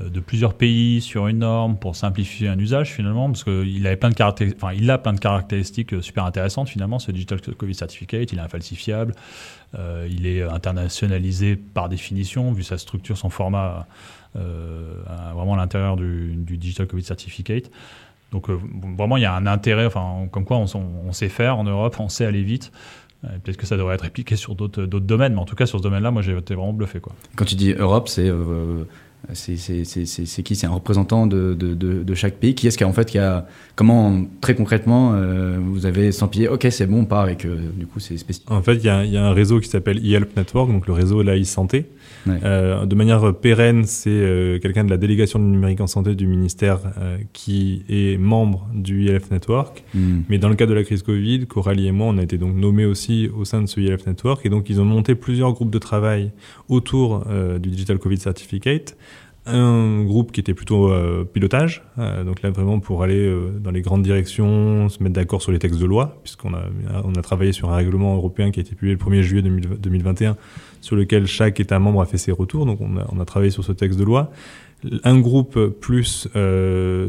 euh, de plusieurs pays sur une norme pour simplifier un usage, finalement, parce qu'il avait plein de caractéristiques, enfin, il a plein de caractéristiques euh, super intéressantes, finalement, ce Digital Covid Certificate, il est infalsifiable, euh, il est internationalisé par définition, vu sa structure, son format, euh, à- vraiment à l'intérieur du, du Digital Covid Certificate. Donc, euh, vraiment, il y a un intérêt, enfin, comme quoi on, on- on sait faire en Europe, on sait aller vite. Euh, Peut-être que ça devrait être répliqué sur d'autres domaines, mais en tout cas sur ce domaine-là, moi j'ai été vraiment bluffé. Quoi. Quand tu dis Europe, c'est euh, c'est qui? C'est un représentant de, de, de, chaque pays Qui est-ce qui a en fait qui a comment très concrètement vous avez estampillé Ok, c'est bon, on part avec du coup c'est spécifique. En fait, il y a, y a, un réseau qui s'appelle eHelp Network, donc le réseau de la euh, de manière pérenne, c'est euh, quelqu'un de la délégation du numérique en santé du ministère euh, qui est membre du ILF Network. Hmm. Mais dans le cadre de la crise Covid, Coralie et moi, on a été donc nommés aussi au sein de ce ILF Network. Et donc, ils ont monté plusieurs groupes de travail autour du Digital Covid Certificate un groupe qui était plutôt euh, pilotage, euh, donc là vraiment pour aller euh, dans les grandes directions, se mettre d'accord sur les textes de loi, puisqu'on a, on a travaillé sur un règlement européen qui a été publié le 1er juillet 2021, sur lequel chaque État membre a fait ses retours, donc on a, on a travaillé sur ce texte de loi. Un groupe plus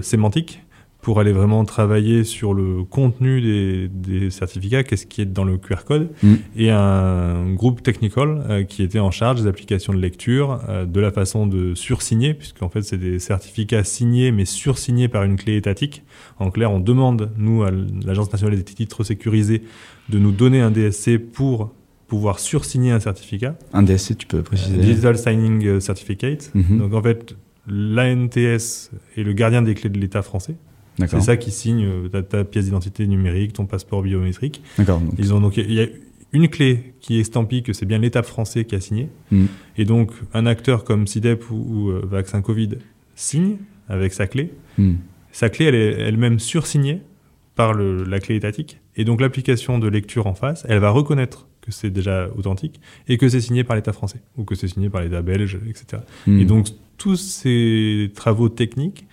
sémantique, pour aller vraiment travailler sur le contenu des, des certificats, qu'est-ce qui est dans le QR code, mm. et un groupe technical euh, qui était en charge des applications de lecture, euh, de la façon de sursigner, puisqu'en fait c'est des certificats signés mais sursignés par une clé étatique. En clair, on demande, nous, à l'Agence nationale des titres sécurisés, de nous donner un DSC pour pouvoir sursigner un certificat. Un DSC, tu peux préciser Digital Signing Certificate. Mm-hmm. Donc en fait, l'ANTS est le gardien des clés de l'État français. C'est ça qui signe euh, ta, pièce d'identité numérique, ton passeport biométrique. D'accord. Ils ont donc il y a une clé qui estampille que c'est bien l'État français qui a signé. Mm. Et donc un acteur comme SIDEP ou, euh, Vaccin Covid signe avec sa clé. Mm. Sa clé, elle est elle-même sursignée par le, la clé étatique. Et donc l'application de lecture en face, elle va reconnaître que c'est déjà authentique et que c'est signé par l'État français ou que c'est signé par l'État belge, etc. Mm. Et donc tous ces travaux techniques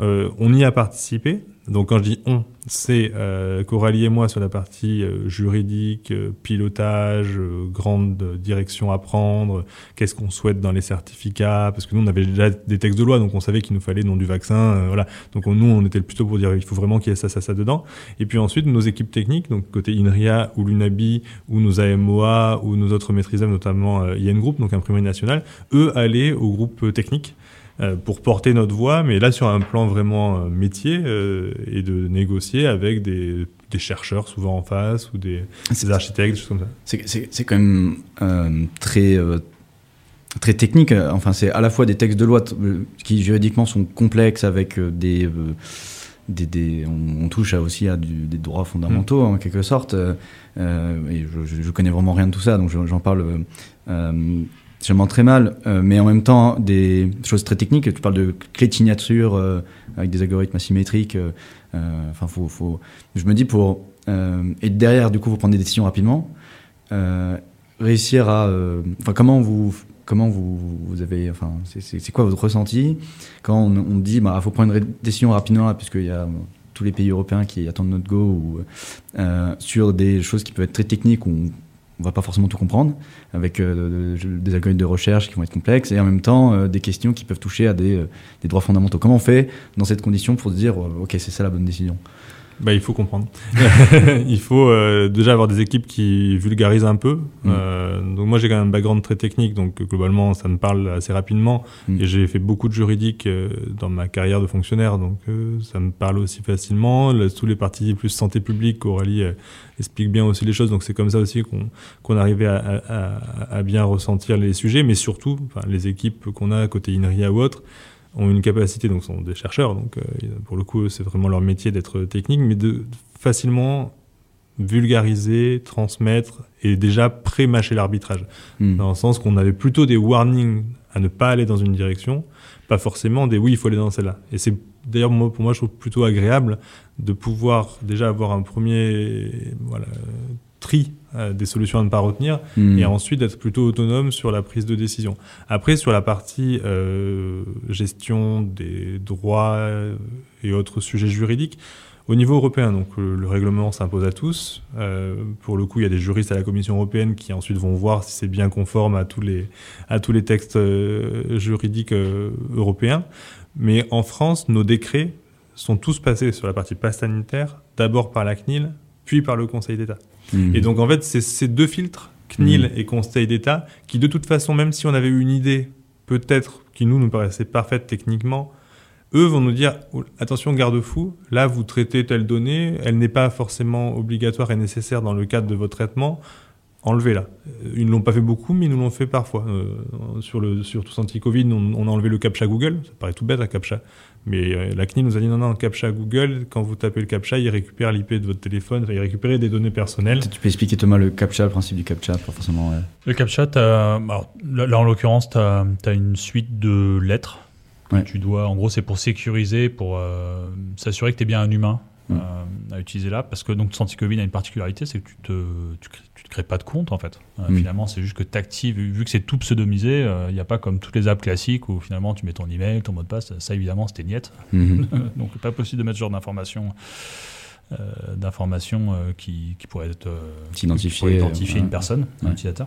euh, on y a participé. Donc quand je dis on, c'est euh, Coralie et moi sur la partie euh, juridique, pilotage, grande direction à prendre, qu'est-ce qu'on souhaite dans les certificats, parce que nous on avait déjà des textes de loi, donc on savait qu'il nous fallait nom du vaccin, voilà. Donc nous on était plutôt pour dire il faut vraiment qu'il y ait ça, ça, ça dedans. Et puis ensuite nos équipes techniques, donc côté INRIA ou l'UNABI ou nos AMOA ou nos autres maîtrisables, notamment IN Group, donc imprimerie nationale, eux allaient au groupe technique pour porter notre voix, mais là sur un plan vraiment euh, métier euh, et de négocier avec des, des, chercheurs souvent en face ou des, des architectes, des choses comme ça. C'est quand même très très technique. Enfin, c'est à la fois des textes de loi qui juridiquement sont complexes avec des, des, des on, touche aussi à des droits fondamentaux mm. en quelque sorte. et je, je, connais vraiment rien de tout ça, donc j'en parle sûrement très mal, euh, mais en même temps des choses très techniques. Tu parles de clés de euh, avec des algorithmes asymétriques. Euh, enfin, faut, faut, je me dis pour et derrière, du coup, vous prenez des décisions rapidement. réussir à, enfin, comment vous comment vous, vous avez, enfin, c'est quoi votre ressenti quand on, dit, bah, faut prendre une décision rapidement puisqu'il y a tous les pays européens qui attendent notre go ou sur des choses qui peuvent être très techniques on va pas forcément tout comprendre, avec euh, des algorithmes de recherche qui vont être complexes, et en même temps euh, des questions qui peuvent toucher à des, euh, des, droits fondamentaux. Comment on fait dans cette condition pour se dire, ok, c'est ça la bonne décision? Bah, il faut comprendre. [LAUGHS] il faut euh, déjà avoir des équipes qui vulgarisent un peu. Mm. Euh, donc moi j'ai quand même un background très technique, donc globalement ça me parle assez rapidement. Mm. Et j'ai fait beaucoup de juridique euh, dans ma carrière de fonctionnaire, donc euh, ça me parle aussi facilement. Là, tous les parties plus santé publique, Aurélie explique bien aussi les choses, donc c'est comme ça aussi qu'on qu'on arrivait à, à, à, bien ressentir les sujets, mais surtout les équipes qu'on a côté INRIA ou autre ont une capacité, donc sont des chercheurs, donc euh, pour le coup c'est vraiment leur métier d'être technique, mais de facilement vulgariser, transmettre et déjà pré-mâcher l'arbitrage. Hmm. Dans le sens qu'on avait plutôt des warnings à ne pas aller dans une direction, pas forcément des oui, il faut aller dans celle-là. Et c'est d'ailleurs pour moi je trouve plutôt agréable de pouvoir déjà avoir un premier voilà, tri des solutions à ne pas retenir hmm. et ensuite d'être plutôt autonome sur la prise de décision. Après, sur la partie euh, gestion des droits euh, et autres sujets juridiques, au niveau européen, donc le, règlement s'impose à tous. Euh, pour le coup, il y a des juristes à la Commission européenne qui ensuite vont voir si c'est bien conforme à tous les à tous les textes juridiques européens. Mais en France, nos décrets sont tous passés sur la partie passe sanitaire, d'abord par la CNIL, puis par le Conseil d'État. Mhm. Et donc, en fait, c'est ces deux filtres, CNIL mhm. et Conseil d'État, qui de toute façon, même si on avait eu une idée, peut-être, qui nous, nous paraissait parfaite techniquement, eux vont nous dire, attention, garde-fou, là, vous traitez telle donnée, elle n'est pas forcément obligatoire et nécessaire dans le cadre de votre traitement, enlevé là. Ils ne l'ont pas fait beaucoup, mais ils nous l'ont fait parfois. Euh, sur, le, sur Tous Anti-Covid, on, on, a enlevé le CAPTCHA Google. Ça paraît tout bête, la CAPTCHA. Mais euh, la CNIL nous a dit non, non, CAPTCHA Google, quand vous tapez le CAPTCHA, il récupère l'IP de votre téléphone, il récupère des données personnelles. Tu peux expliquer Thomas le CAPTCHA, le principe du CAPTCHA, pas forcément. Le CAPTCHA, alors, là, en l'occurrence, tu as, as, une suite de lettres. Tu dois, en gros, c'est pour sécuriser, pour euh, s'assurer que tu es bien un humain. Euh, à utiliser là parce que donc Covid a une particularité c'est que tu te tu, te crées pas de compte en fait. Euh, mm. finalement c'est juste que tu actives vu que c'est tout pseudomisé euh, il n'y a pas comme toutes les apps classiques où finalement tu mets ton email ton mot de passe ça évidemment c'était niette. Mm-hmm. [LAUGHS] donc pas possible de mettre ce genre d'informations d'informations qui, qui pourraient être identifier, identifier une personne un utilisateur.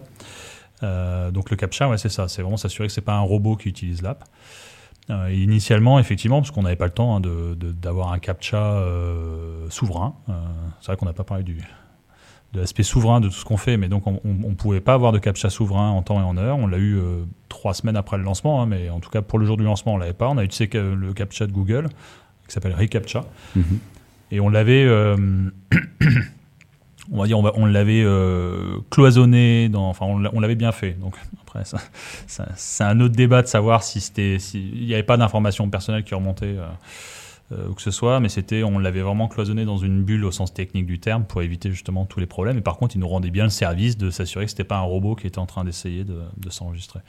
Donc le captcha ouais c'est ça. C'est vraiment s'assurer que c'est pas un robot qui utilise l'app euh, initialement, effectivement, parce qu'on n'avait pas le temps hein, d'avoir un CAPTCHA euh, souverain. Euh, c'est vrai qu'on n'a pas parlé du, de l'aspect souverain de tout ce qu'on fait, mais donc on ne pouvait pas avoir de CAPTCHA souverain en temps et en heure. On l'a eu trois semaines après le lancement, hein, mais en tout cas pour le jour du lancement, on l'avait pas. On a utilisé le CAPTCHA de Google, qui s'appelle ReCAPTCHA. Mm-hmm. Et on l'avait [CLEARS THROAT] on va dire, on, l'avait euh, cloisonné, dans, enfin, on l'avait bien fait. Donc après, ça, c'est un autre débat de savoir si c'était, s'il n'y avait pas d'informations personnelles qui remontaient euh, euh, ou que ce soit, mais c'était, on l'avait vraiment cloisonné dans une bulle au sens technique du terme pour éviter justement tous les problèmes. Et par contre, il nous rendait bien le service de s'assurer que c'était pas un robot qui était en train d'essayer de, de s'enregistrer.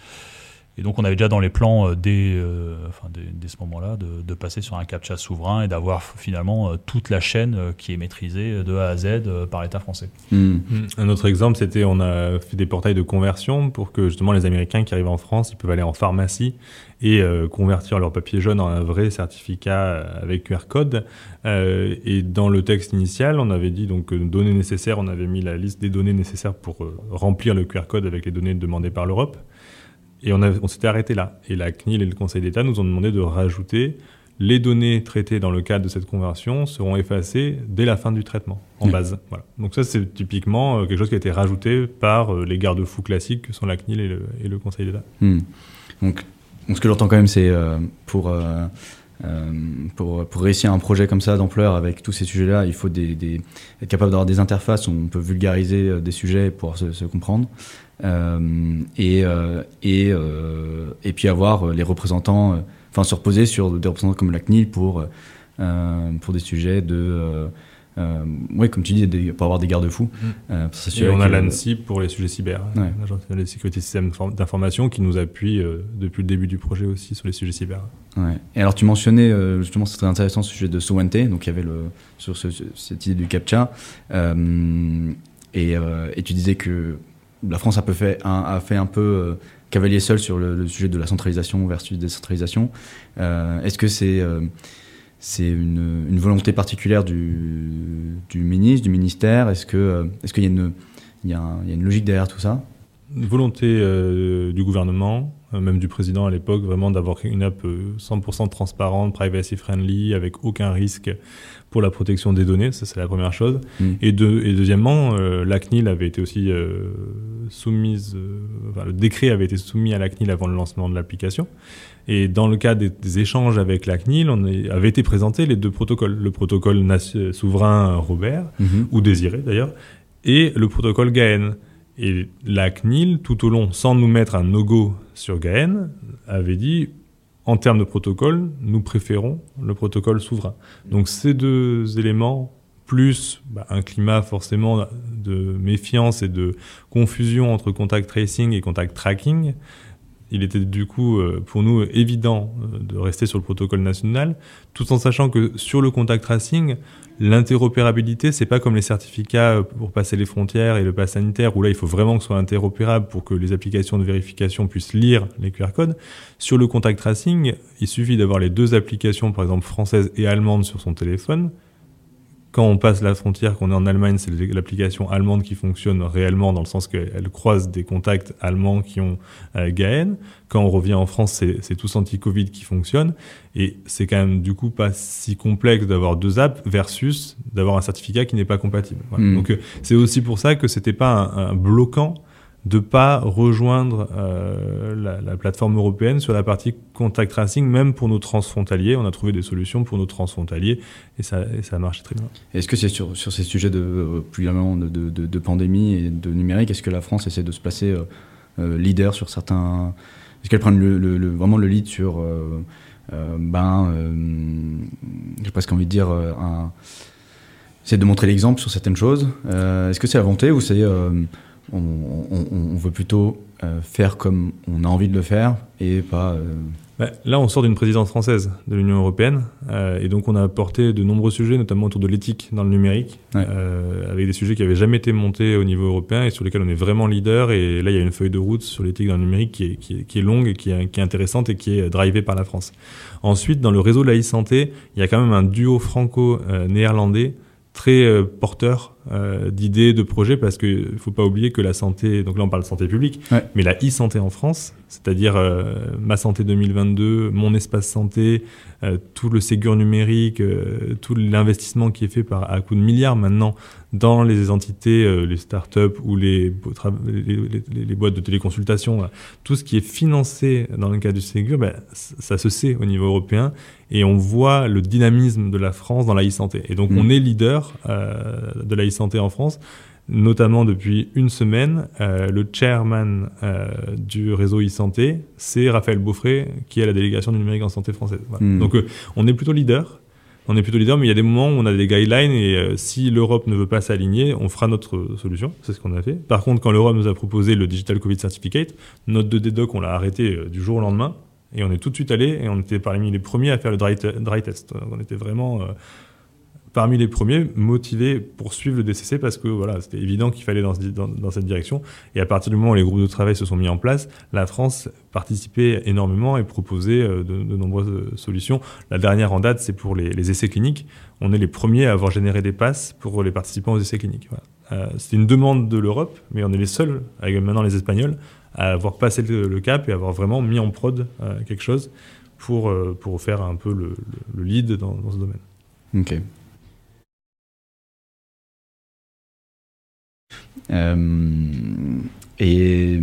Et donc on avait déjà dans les plans euh, dès, euh, enfin, dès, ce moment-là de, de, passer sur un captcha souverain et d'avoir finalement euh, toute la chaîne qui est maîtrisée de A à Z par l'État français. Hmm. Hmm. Un autre exemple, c'était on a fait des portails de conversion pour que justement les Américains qui arrivent en France, ils peuvent aller en pharmacie et convertir leur papier jaune en un vrai certificat avec QR code. et dans le texte initial, on avait dit donc données nécessaires, on avait mis la liste des données nécessaires pour remplir le QR code avec les données demandées par l'Europe. Et on, on s'était arrêté là. Et la CNIL et le Conseil d'État nous ont demandé de rajouter les données traitées dans le cadre de cette conversion seront effacées dès la fin du traitement, en base. Voilà. Donc ça, c'est typiquement euh, quelque chose qui a été rajouté par euh, les garde-fous classiques que sont la CNIL et le, et le Conseil d'État. Hmm. Donc, ce que j'entends quand même, c'est euh, pour, pour, pour, réussir un projet comme ça d'ampleur avec tous ces sujets-là, il faut des, des, être capable d'avoir des interfaces où on peut vulgariser des sujets pour se, se comprendre. Euh, et, euh, et, euh, et puis avoir les représentants, enfin se reposer sur des représentants comme la CNIL pour, pour des sujets de... Euh, oui, comme tu dis, des, pour avoir des garde-fous. Mmh. et on a l'ANSI pour les sujets cyber, ouais. l'Agence de sécurité système d'information, qui nous appuie depuis le début du projet aussi sur les sujets cyber. Ouais. Et alors, tu mentionnais justement, c'est très intéressant ce sujet de Sowente, donc il y avait le, sur ce, cette idée du CAPTCHA, et, et, tu disais que la France a, fait, un, a fait un peu euh, cavalier seul sur le, sujet de la centralisation versus décentralisation. Euh, Est-ce que c'est euh, une, volonté particulière du, ministre, du ministère? Est-ce qu'il y, y, a une logique derrière tout ça? Une volonté du gouvernement, même du président à l'époque, vraiment d'avoir une app 100% transparente, privacy friendly, avec aucun risque pour la protection des données, ça c'est la première chose. Mm. Et, et, deuxièmement, euh, la CNIL avait été aussi euh, soumise, euh, enfin, le décret avait été soumis à la CNIL avant le lancement de l'application. Et dans le cadre des, échanges avec la CNIL, on avait été présentés les deux protocoles, le protocole souverain Robert, mm-hmm. ou désiré d'ailleurs, et le protocole GAEN. Et la CNIL, tout au long, sans nous mettre un no-go sur GAEN, avait dit en termes de protocole, nous préférons le protocole souverain. Donc ces deux éléments, plus bah, un climat forcément de méfiance et de confusion entre contact tracing et contact tracking, il était du coup euh, pour nous évident euh, de rester sur le protocole national, tout en sachant que sur le contact tracing, l'interopérabilité, c'est pas comme les certificats euh, pour passer les frontières et le pass sanitaire, où là il faut vraiment que ce soit interopérable pour que les applications de vérification puissent lire les QR codes. Sur le contact tracing, il suffit d'avoir les deux applications, par exemple françaises et allemandes, sur son téléphone quand on passe la frontière, qu'on est en Allemagne, c'est l'application allemande qui fonctionne réellement dans le sens qu'elle croise des contacts allemands qui ont euh, GAN. Quand on revient en France, c'est tous anti-Covid qui fonctionne. Et c'est quand même du coup pas si complexe d'avoir deux apps versus d'avoir un certificat qui n'est pas compatible. Hmm. Donc euh, c'est aussi pour ça que c'était pas un, bloquant de pas rejoindre euh, la, la, plateforme européenne sur la partie contact tracing, même pour nos transfrontaliers. On a trouvé des solutions pour nos transfrontaliers et ça, et ça marche très bien. Est-ce que c'est sur, sur, ces sujets de, euh, plus de, de, de, pandémie et de numérique, est-ce que la France essaie de se placer euh, leader sur certains... Est-ce qu'elle prend le, le, vraiment le lead sur, euh, ben, j'ai presque envie de dire, un... c'est de montrer l'exemple sur certaines choses. est-ce que c'est la volonté ou c'est on, on, on, veut plutôt euh, faire comme on a envie de le faire et pas. Euh... Bah, là, on sort d'une présidence française de l'Union européenne euh, et donc on a apporté de nombreux sujets, notamment autour de l'éthique dans le numérique, ouais. euh, avec des sujets qui n'avaient jamais été montés au niveau européen et sur lesquels on est vraiment leader. Et là, il y a une feuille de route sur l'éthique dans le numérique qui est, qui est, qui est longue, et qui est, qui est intéressante et qui est drivée par la France. Ensuite, dans le réseau de la e-santé, il y a quand même un duo franco-néerlandais très porteur euh, d'idées, de projets, parce qu'il ne faut pas oublier que la santé, donc là on parle de santé publique, ouais. mais la e-santé en France, c'est-à-dire euh, ma santé 2022, mon espace santé, euh, tout le Ségur numérique, tout l'investissement qui est fait par, à coup de milliards maintenant dans les entités, les startups ou les, les, les, les, boîtes de téléconsultation, tout ce qui est financé dans le cas du Ségur, ben, ça se sait au niveau européen et on voit le dynamisme de la France dans la e-santé. Et donc mmh. on est leader de la e-santé en France notamment depuis une semaine, euh, le chairman euh, du réseau e-santé, c'est Raphaël Beaufray, qui est la délégation du numérique en santé française. Voilà. Mmh. Donc euh, on est plutôt leader. On est plutôt leader, mais il y a des moments où on a des guidelines et si l'Europe ne veut pas s'aligner, on fera notre solution. C'est ce qu'on a fait. Par contre, quand l'Europe nous a proposé le Digital Covid Certificate, notre 2D-Doc, on l'a arrêté du jour au lendemain. Et on est tout de suite allé et on était parmi les premiers à faire le dry, dry test. On était vraiment parmi les premiers motivés pour suivre le DCC parce que voilà, c'était évident qu'il fallait dans, cette direction. Et à partir du moment où les groupes de travail se sont mis en place, la France participait énormément et proposait euh, de, nombreuses solutions. La dernière en date, c'est pour les, essais cliniques. On est les premiers à avoir généré des passes pour les participants aux essais cliniques. Voilà. Euh, c'est une demande de l'Europe, mais on est les seuls, avec maintenant les Espagnols, à avoir passé le, cap et avoir vraiment mis en prod euh, quelque chose pour, euh, pour faire un peu le, le lead dans, dans ce domaine. Ok. Et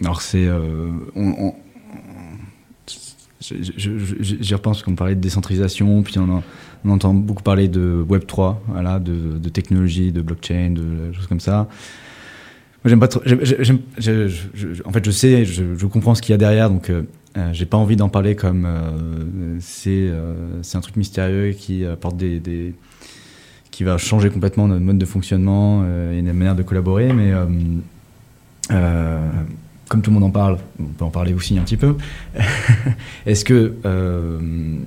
alors c'est, euh, j'y repense qu'on parlait de décentralisation, puis on, entend beaucoup parler de Web 3, voilà, de, de technologie, de blockchain, de choses comme ça. Moi, j'aime pas trop. en fait, je sais, je, comprends ce qu'il y a derrière, donc euh, j'ai pas envie d'en parler comme euh, c'est euh, un truc mystérieux qui apporte des, qui va changer complètement notre mode de fonctionnement euh, et notre manière de collaborer. Mais euh, euh, comme tout le monde en parle, on peut en parler aussi un petit peu. [LAUGHS] est-ce que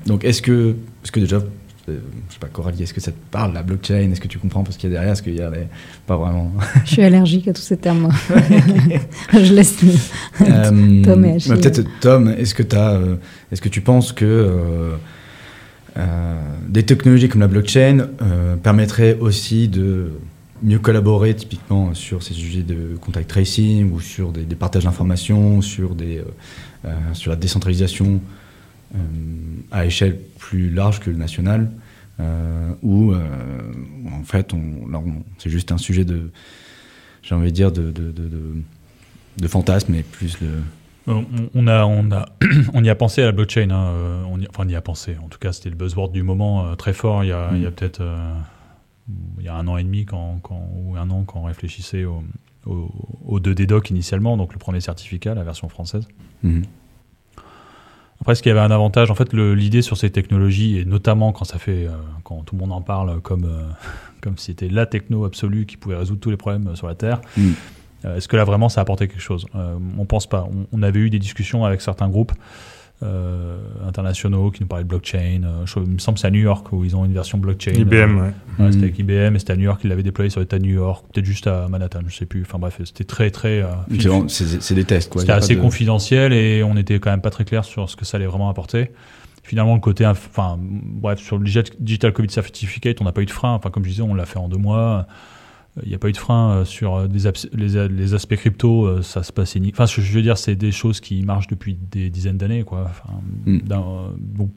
donc est-ce que est-ce que déjà je sais pas, Coralie, est-ce que ça te parle, la blockchain Est-ce que tu comprends ce qu'il y a derrière Est-ce qu'il y a les... pas vraiment [LAUGHS] Je suis allergique à tous ces termes. [LAUGHS] je laisse Tom et Achille. Peut-être Tom, est-ce que, as, euh, est-ce que tu penses que des technologies comme la blockchain euh, permettraient aussi de mieux collaborer typiquement sur ces sujets de contact tracing ou sur des, partages d'informations, sur, euh, la décentralisation euh, à échelle plus large que le national, euh, où en fait c'est juste un sujet de, j'ai envie de dire, de, fantasme et plus de on, a, on, a, [CLEARS THROAT] on y a pensé à la blockchain. Hein, on y, enfin, on y a pensé. En tout cas, c'était le buzzword du moment euh, très fort il y a, mm. y a peut-être euh, il y a un an et demi quand, quand, ou un an quand on réfléchissait au, au, au 2D doc initialement, donc le premier certificat, la version française. Mm. Après, ce qui avait un avantage, en fait, l'idée sur ces technologies, et notamment quand ça fait, euh, quand tout le monde en parle comme, euh, [LAUGHS] comme si c'était la techno absolue qui pouvait résoudre tous les problèmes sur la Terre. Mm. Euh, Est-ce que là vraiment ça a apporté quelque chose? Euh, On pense pas. On, on, avait eu des discussions avec certains groupes euh, internationaux qui nous parlaient de blockchain. Euh, je, il me semble que c'est à New York où ils ont une version blockchain. IBM, ouais. ouais mmh. C'était avec IBM et c'était à New York qu'ils l'avaient déployé sur l'État de New York, peut-être juste à Manhattan, je sais plus. Enfin bref, c'était très très. Euh, c'est des tests quoi. C'était assez de... confidentiel et on était quand même pas très clair sur ce que ça allait vraiment apporter finalement le côté enfin bref sur le digital covid certificate on n'a pas eu de frein enfin comme je disais on l'a fait en deux mois il n'y a pas eu de frein euh, sur des les, les, aspects crypto, euh, ça se passe Enfin, je veux dire, c'est des choses qui marchent depuis des dizaines d'années, quoi. Enfin, mm. donc,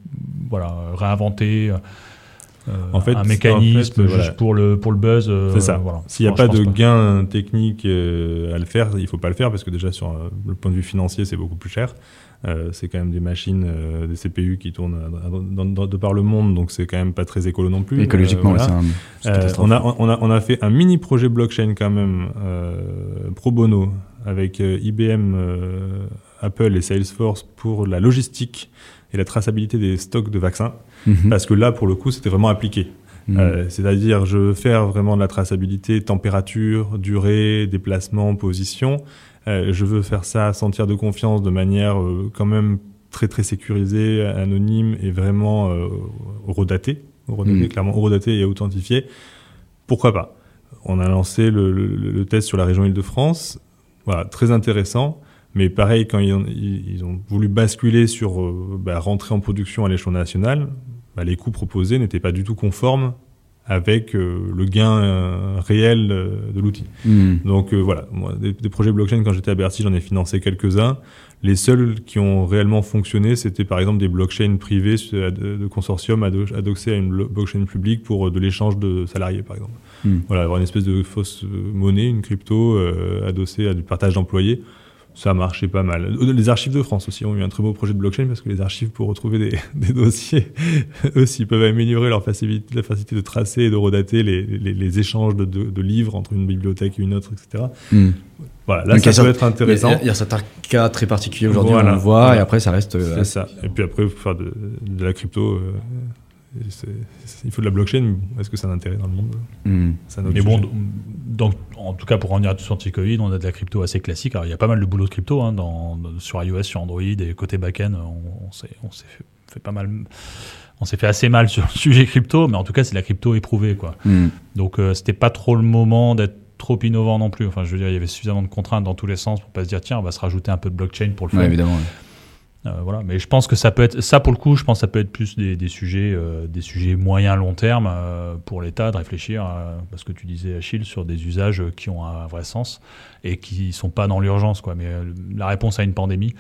voilà, réinventer. en fait, un mécanisme juste pour le pour le buzz. c'est ça. Voilà. S'il n'y a pas de gain technique à le faire, il faut pas le faire parce que déjà sur le point de vue financier, c'est beaucoup plus cher. Euh, c'est quand même des machines, euh, des CPU qui tournent de par le monde, donc c'est quand même pas très écolo non plus. Écologiquement, c'est un, on, a, on, a, on a fait un mini projet blockchain quand même pro bono avec IBM, Apple et Salesforce pour la logistique et la traçabilité des stocks de vaccins, mhm. parce que là, pour le coup, c'était vraiment appliqué. Mhm. C'est-à-dire, je veux faire vraiment de la traçabilité, température, durée, déplacement, position, euh, je veux faire ça sans tiers de confiance de manière euh, quand même très très sécurisée, anonyme et vraiment euh, redatée, mm. clairement redatée et authentifiée. Pourquoi pas? On a lancé le, test sur la région Île-de-France, voilà, très intéressant. Mais pareil, quand ils ont, voulu basculer sur bah, rentrer en production à l'échelon national, bah, les coûts proposés n'étaient pas du tout conformes avec euh, le gain euh, réel euh, de l'outil. Hmm. Donc voilà, moi, des, projets blockchain, quand j'étais à Bercy, j'en ai financé quelques-uns. Les seuls qui ont réellement fonctionné, c'était par exemple des blockchains privés de, consortium adossés à une blockchain publique pour de l'échange de salariés, par exemple. Hmm. Voilà, avoir une espèce de fausse monnaie, une crypto adossée à du partage d'employés ça marchait pas mal. Les archives de France aussi ont eu un très beau projet de blockchain parce que les archives pour retrouver des, [LAUGHS] des dossiers, [LAUGHS] eux, s'ils peuvent améliorer leur facilité, la facilité de tracer et de redater les, les, les échanges de, de, de, livres entre une bibliothèque et une autre, etc. Hmm. Voilà, là, ça peut être intéressant. Il y, a certains cas très particuliers aujourd'hui, on le voit, et après, ça reste. Euh, C'est ça. Et puis après, faire de, de la crypto. Euh, il faut de la blockchain, est-ce que ça a un intérêt dans le monde? Hmm. Mais bon, donc, en tout cas, pour revenir à tout anti-Covid, on a de la crypto assez classique. Alors, il y a pas mal de boulot de crypto hein, dans, sur iOS, sur Android, et côté back-end, on, s'est fait, pas mal. On s'est fait assez mal sur le sujet crypto, mais en tout cas, c'est la crypto éprouvée. Quoi. Hmm. Donc, euh, c'était pas trop le moment d'être trop innovant non plus. Enfin, je veux dire, il y avait suffisamment de contraintes dans tous les sens pour pas se dire, tiens, on va se rajouter un peu de blockchain pour le faire. évidemment. Euh, voilà, mais je pense que ça peut être ça pour le coup. Je pense que ça peut être plus des, des sujets, euh, des sujets moyen long terme euh, pour l'État de réfléchir, parce que tu disais Achille sur des usages qui ont un vrai sens et qui sont pas dans l'urgence, quoi. Mais la réponse à une pandémie,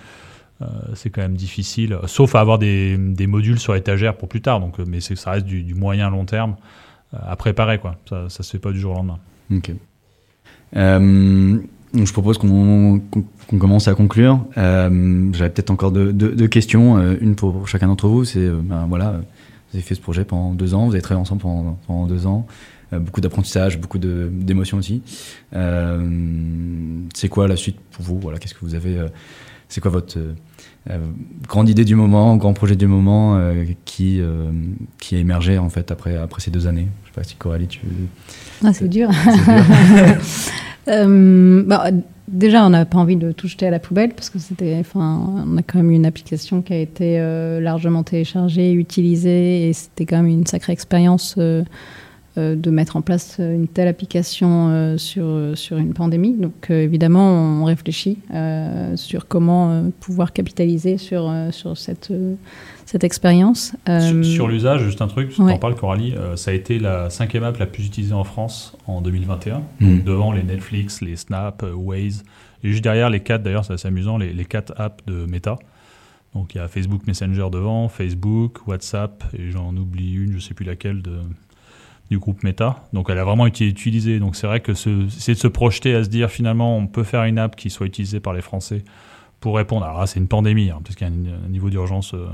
c'est quand même difficile, sauf à avoir des, des, modules sur étagère pour plus tard. Donc, mais ça reste du, moyen long terme à préparer, quoi. Ça, ça se fait pas du jour au lendemain. Ok. Je propose qu'on commence à conclure. Euh, J'avais peut-être encore deux, de, questions, euh, une pour chacun d'entre vous. C'est euh, ben, voilà, vous avez fait ce projet pendant deux ans, vous avez travaillé ensemble pendant, pendant deux ans, beaucoup d'apprentissage, beaucoup d'émotions aussi. c'est quoi la suite pour vous? Voilà, qu'est-ce que vous avez C'est quoi votre grande idée du moment, grand projet du moment qui qui a émergé en fait après après ces deux années? Je sais pas si Coralie tu. Ah, c'est dur. dur. [LAUGHS] Euh, bah, déjà, on n'a pas envie de tout jeter à la poubelle parce que c'était, enfin, on a quand même une application qui a été euh, largement téléchargée, utilisée, et c'était quand même une sacrée expérience euh, de mettre en place une telle application sur sur une pandémie. Donc, évidemment, on réfléchit sur comment pouvoir capitaliser sur sur cette cette expérience. Euh, sur, l'usage, juste un truc, tu en parles Coralie, euh, ça a été la cinquième app la plus utilisée en France en 2021, hmm. devant les Netflix, les Snap, euh, Waze, et juste derrière les quatre, d'ailleurs c'est assez amusant, les, les quatre apps de Meta. Donc il y a Facebook Messenger devant, Facebook, WhatsApp, et j'en oublie une, je ne sais plus laquelle, de, du groupe Meta. Donc elle a vraiment été utilisée. Donc c'est vrai que c'est de se projeter à se dire finalement on peut faire une app qui soit utilisée par les Français pour répondre. Alors là c'est une pandémie, hein, parce qu'il y a un, niveau d'urgence euh,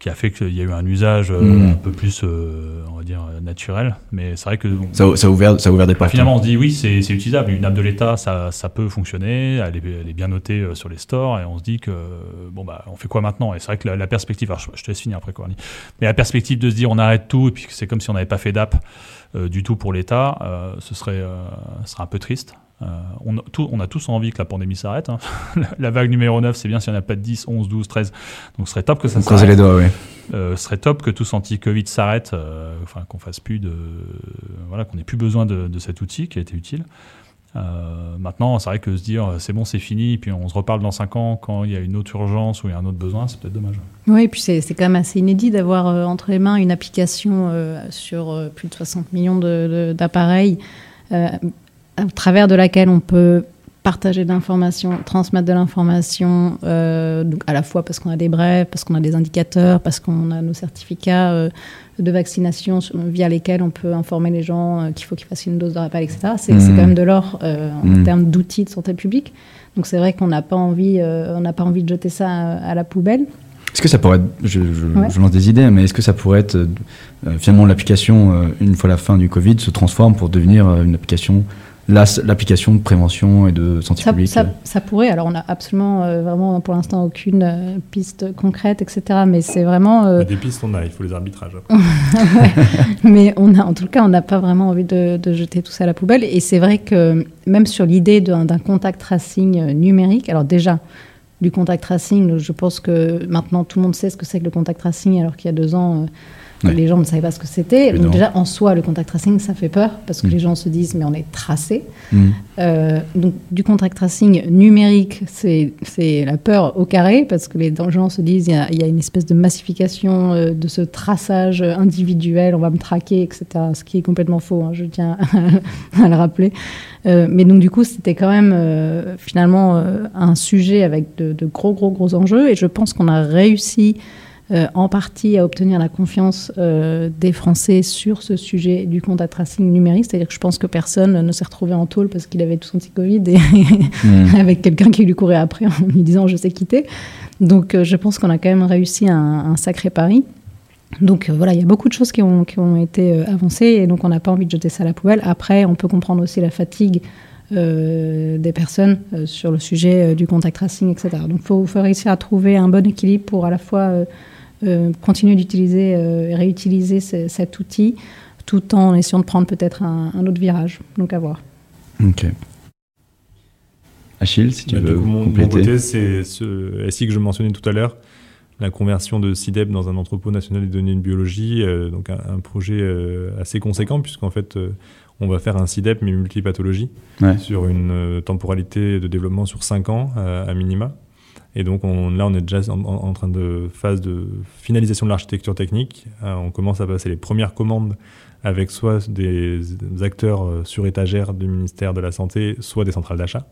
qui a fait qu'il y a eu un usage euh, hmm. un peu plus, euh, on va dire, naturel. Mais c'est vrai que. Ça, a ouvert, ça a ouvert des portes. Finalement, on se dit oui, c'est utilisable. Une app de l'État, ça, ça, peut fonctionner. Elle est, elle est, bien notée sur les stores. Et on se dit que, bon, bah, on fait quoi maintenant? Et c'est vrai que la, perspective, alors je, te laisse finir après, quoi. Mais la perspective de se dire on arrête tout et puis c'est comme si on n'avait pas fait d'app du tout pour l'État, ce, serait, ce serait un peu triste. Euh, on, on, a tous envie que la pandémie s'arrête. Hein. [LAUGHS] la, vague numéro 9, c'est bien s'il n'y en a pas de 10, 11, 12, 13. Donc ce serait top que ça s'arrête. les doigts, oui. Euh, ce serait top que tout ce anti-Covid s'arrête, euh, enfin qu'on fasse plus de, voilà, qu'on n'ait plus besoin de, cet outil qui a été utile. maintenant, c'est vrai que se dire c'est bon, c'est fini, puis on se reparle dans 5 ans quand il y a une autre urgence ou il y a un autre besoin, c'est peut-être dommage. Oui, et puis c'est quand même assez inédit d'avoir entre les mains une application sur plus de 60 millions d'appareils au travers de laquelle on peut partager de l'information, transmettre de l'information, euh, donc à la fois parce qu'on a des brèves, parce qu'on a des indicateurs, parce qu'on a nos certificats euh, de vaccination via lesquels on peut informer les gens euh, qu'il faut qu'ils fassent une dose de rappel, etc. C'est Mmh. quand même de l'or en Mmh. termes d'outils de santé publique. Donc c'est vrai qu'on n'a pas envie, on n'a pas envie de jeter ça à, à la poubelle. Est-ce que ça pourrait être, je, je, Ouais. je lance des idées, mais est-ce que ça pourrait être, finalement, l'application, une fois la fin du Covid, se transforme pour devenir une application, l'application de prévention et de santé Ça, publique ça, ça pourrait. Alors on n'a absolument, euh, vraiment pour l'instant aucune euh, piste concrète, etc. Mais c'est vraiment. euh, Des pistes, on a, il faut les arbitrages. [LAUGHS] Mais on a, en tout cas, on n'a pas vraiment envie de, de jeter tout ça à la poubelle. Et c'est vrai que même sur l'idée d'un contact tracing euh, numérique, alors déjà, du contact tracing, je pense que maintenant tout le monde sait ce que c'est que le contact tracing, alors qu'il y a deux ans, les gens ne savaient pas ce que c'était. Donc déjà, en soi, le contact tracing, ça fait peur, parce que Mm. les gens se disent, mais on est tracé. Mmh. Euh, donc du contact tracing numérique, c'est la peur au carré parce que les gens se disent il y a, il y a une espèce de massification euh, de ce traçage individuel, on va me traquer, etc. Ce qui est complètement faux, hein, je tiens [LAUGHS] à le rappeler. Euh, mais donc du coup, c'était quand même finalement un sujet avec de, de gros gros gros enjeux et je pense qu'on a réussi en partie à obtenir la confiance euh, des Français sur ce sujet du contact tracing numérique. C'est-à-dire que je pense que personne ne s'est retrouvé en tôle parce qu'il avait tout son petit Covid et Mmh. [LAUGHS] avec quelqu'un qui lui courait après en lui disant je sais quitter. Donc euh, je pense qu'on a quand même réussi un, un sacré pari. Donc euh, voilà, il y a beaucoup de choses qui ont, qui ont été euh, avancées et donc on n'a pas envie de jeter ça à la poubelle. Après, on peut comprendre aussi la fatigue euh, des personnes euh, sur le sujet euh, du contact tracing, etc. Donc il faut, faut réussir à trouver un bon équilibre pour à la fois euh, euh, continuer d'utiliser euh, et réutiliser ce- cet outil tout en essayant de prendre peut-être un, un autre virage. Donc à voir. Ok. Achille, si tu Bah, veux coup, mon, mon compléter. côté, c'est ce SI que je mentionnais tout à l'heure, la conversion de CIDEP dans un entrepôt national des données de biologie, euh, donc un, un projet euh, assez conséquent, puisqu'en fait, euh, on va faire un CIDEP, mais multipathologie, Ouais. sur une euh, temporalité de développement sur 5 ans euh, à minima. Et donc on, là, on est déjà en, train de phase de finalisation de l'architecture technique. Euh, on commence à passer les premières commandes avec soit des, des acteurs euh, sur étagère du ministère de la Santé, soit des centrales d'achat,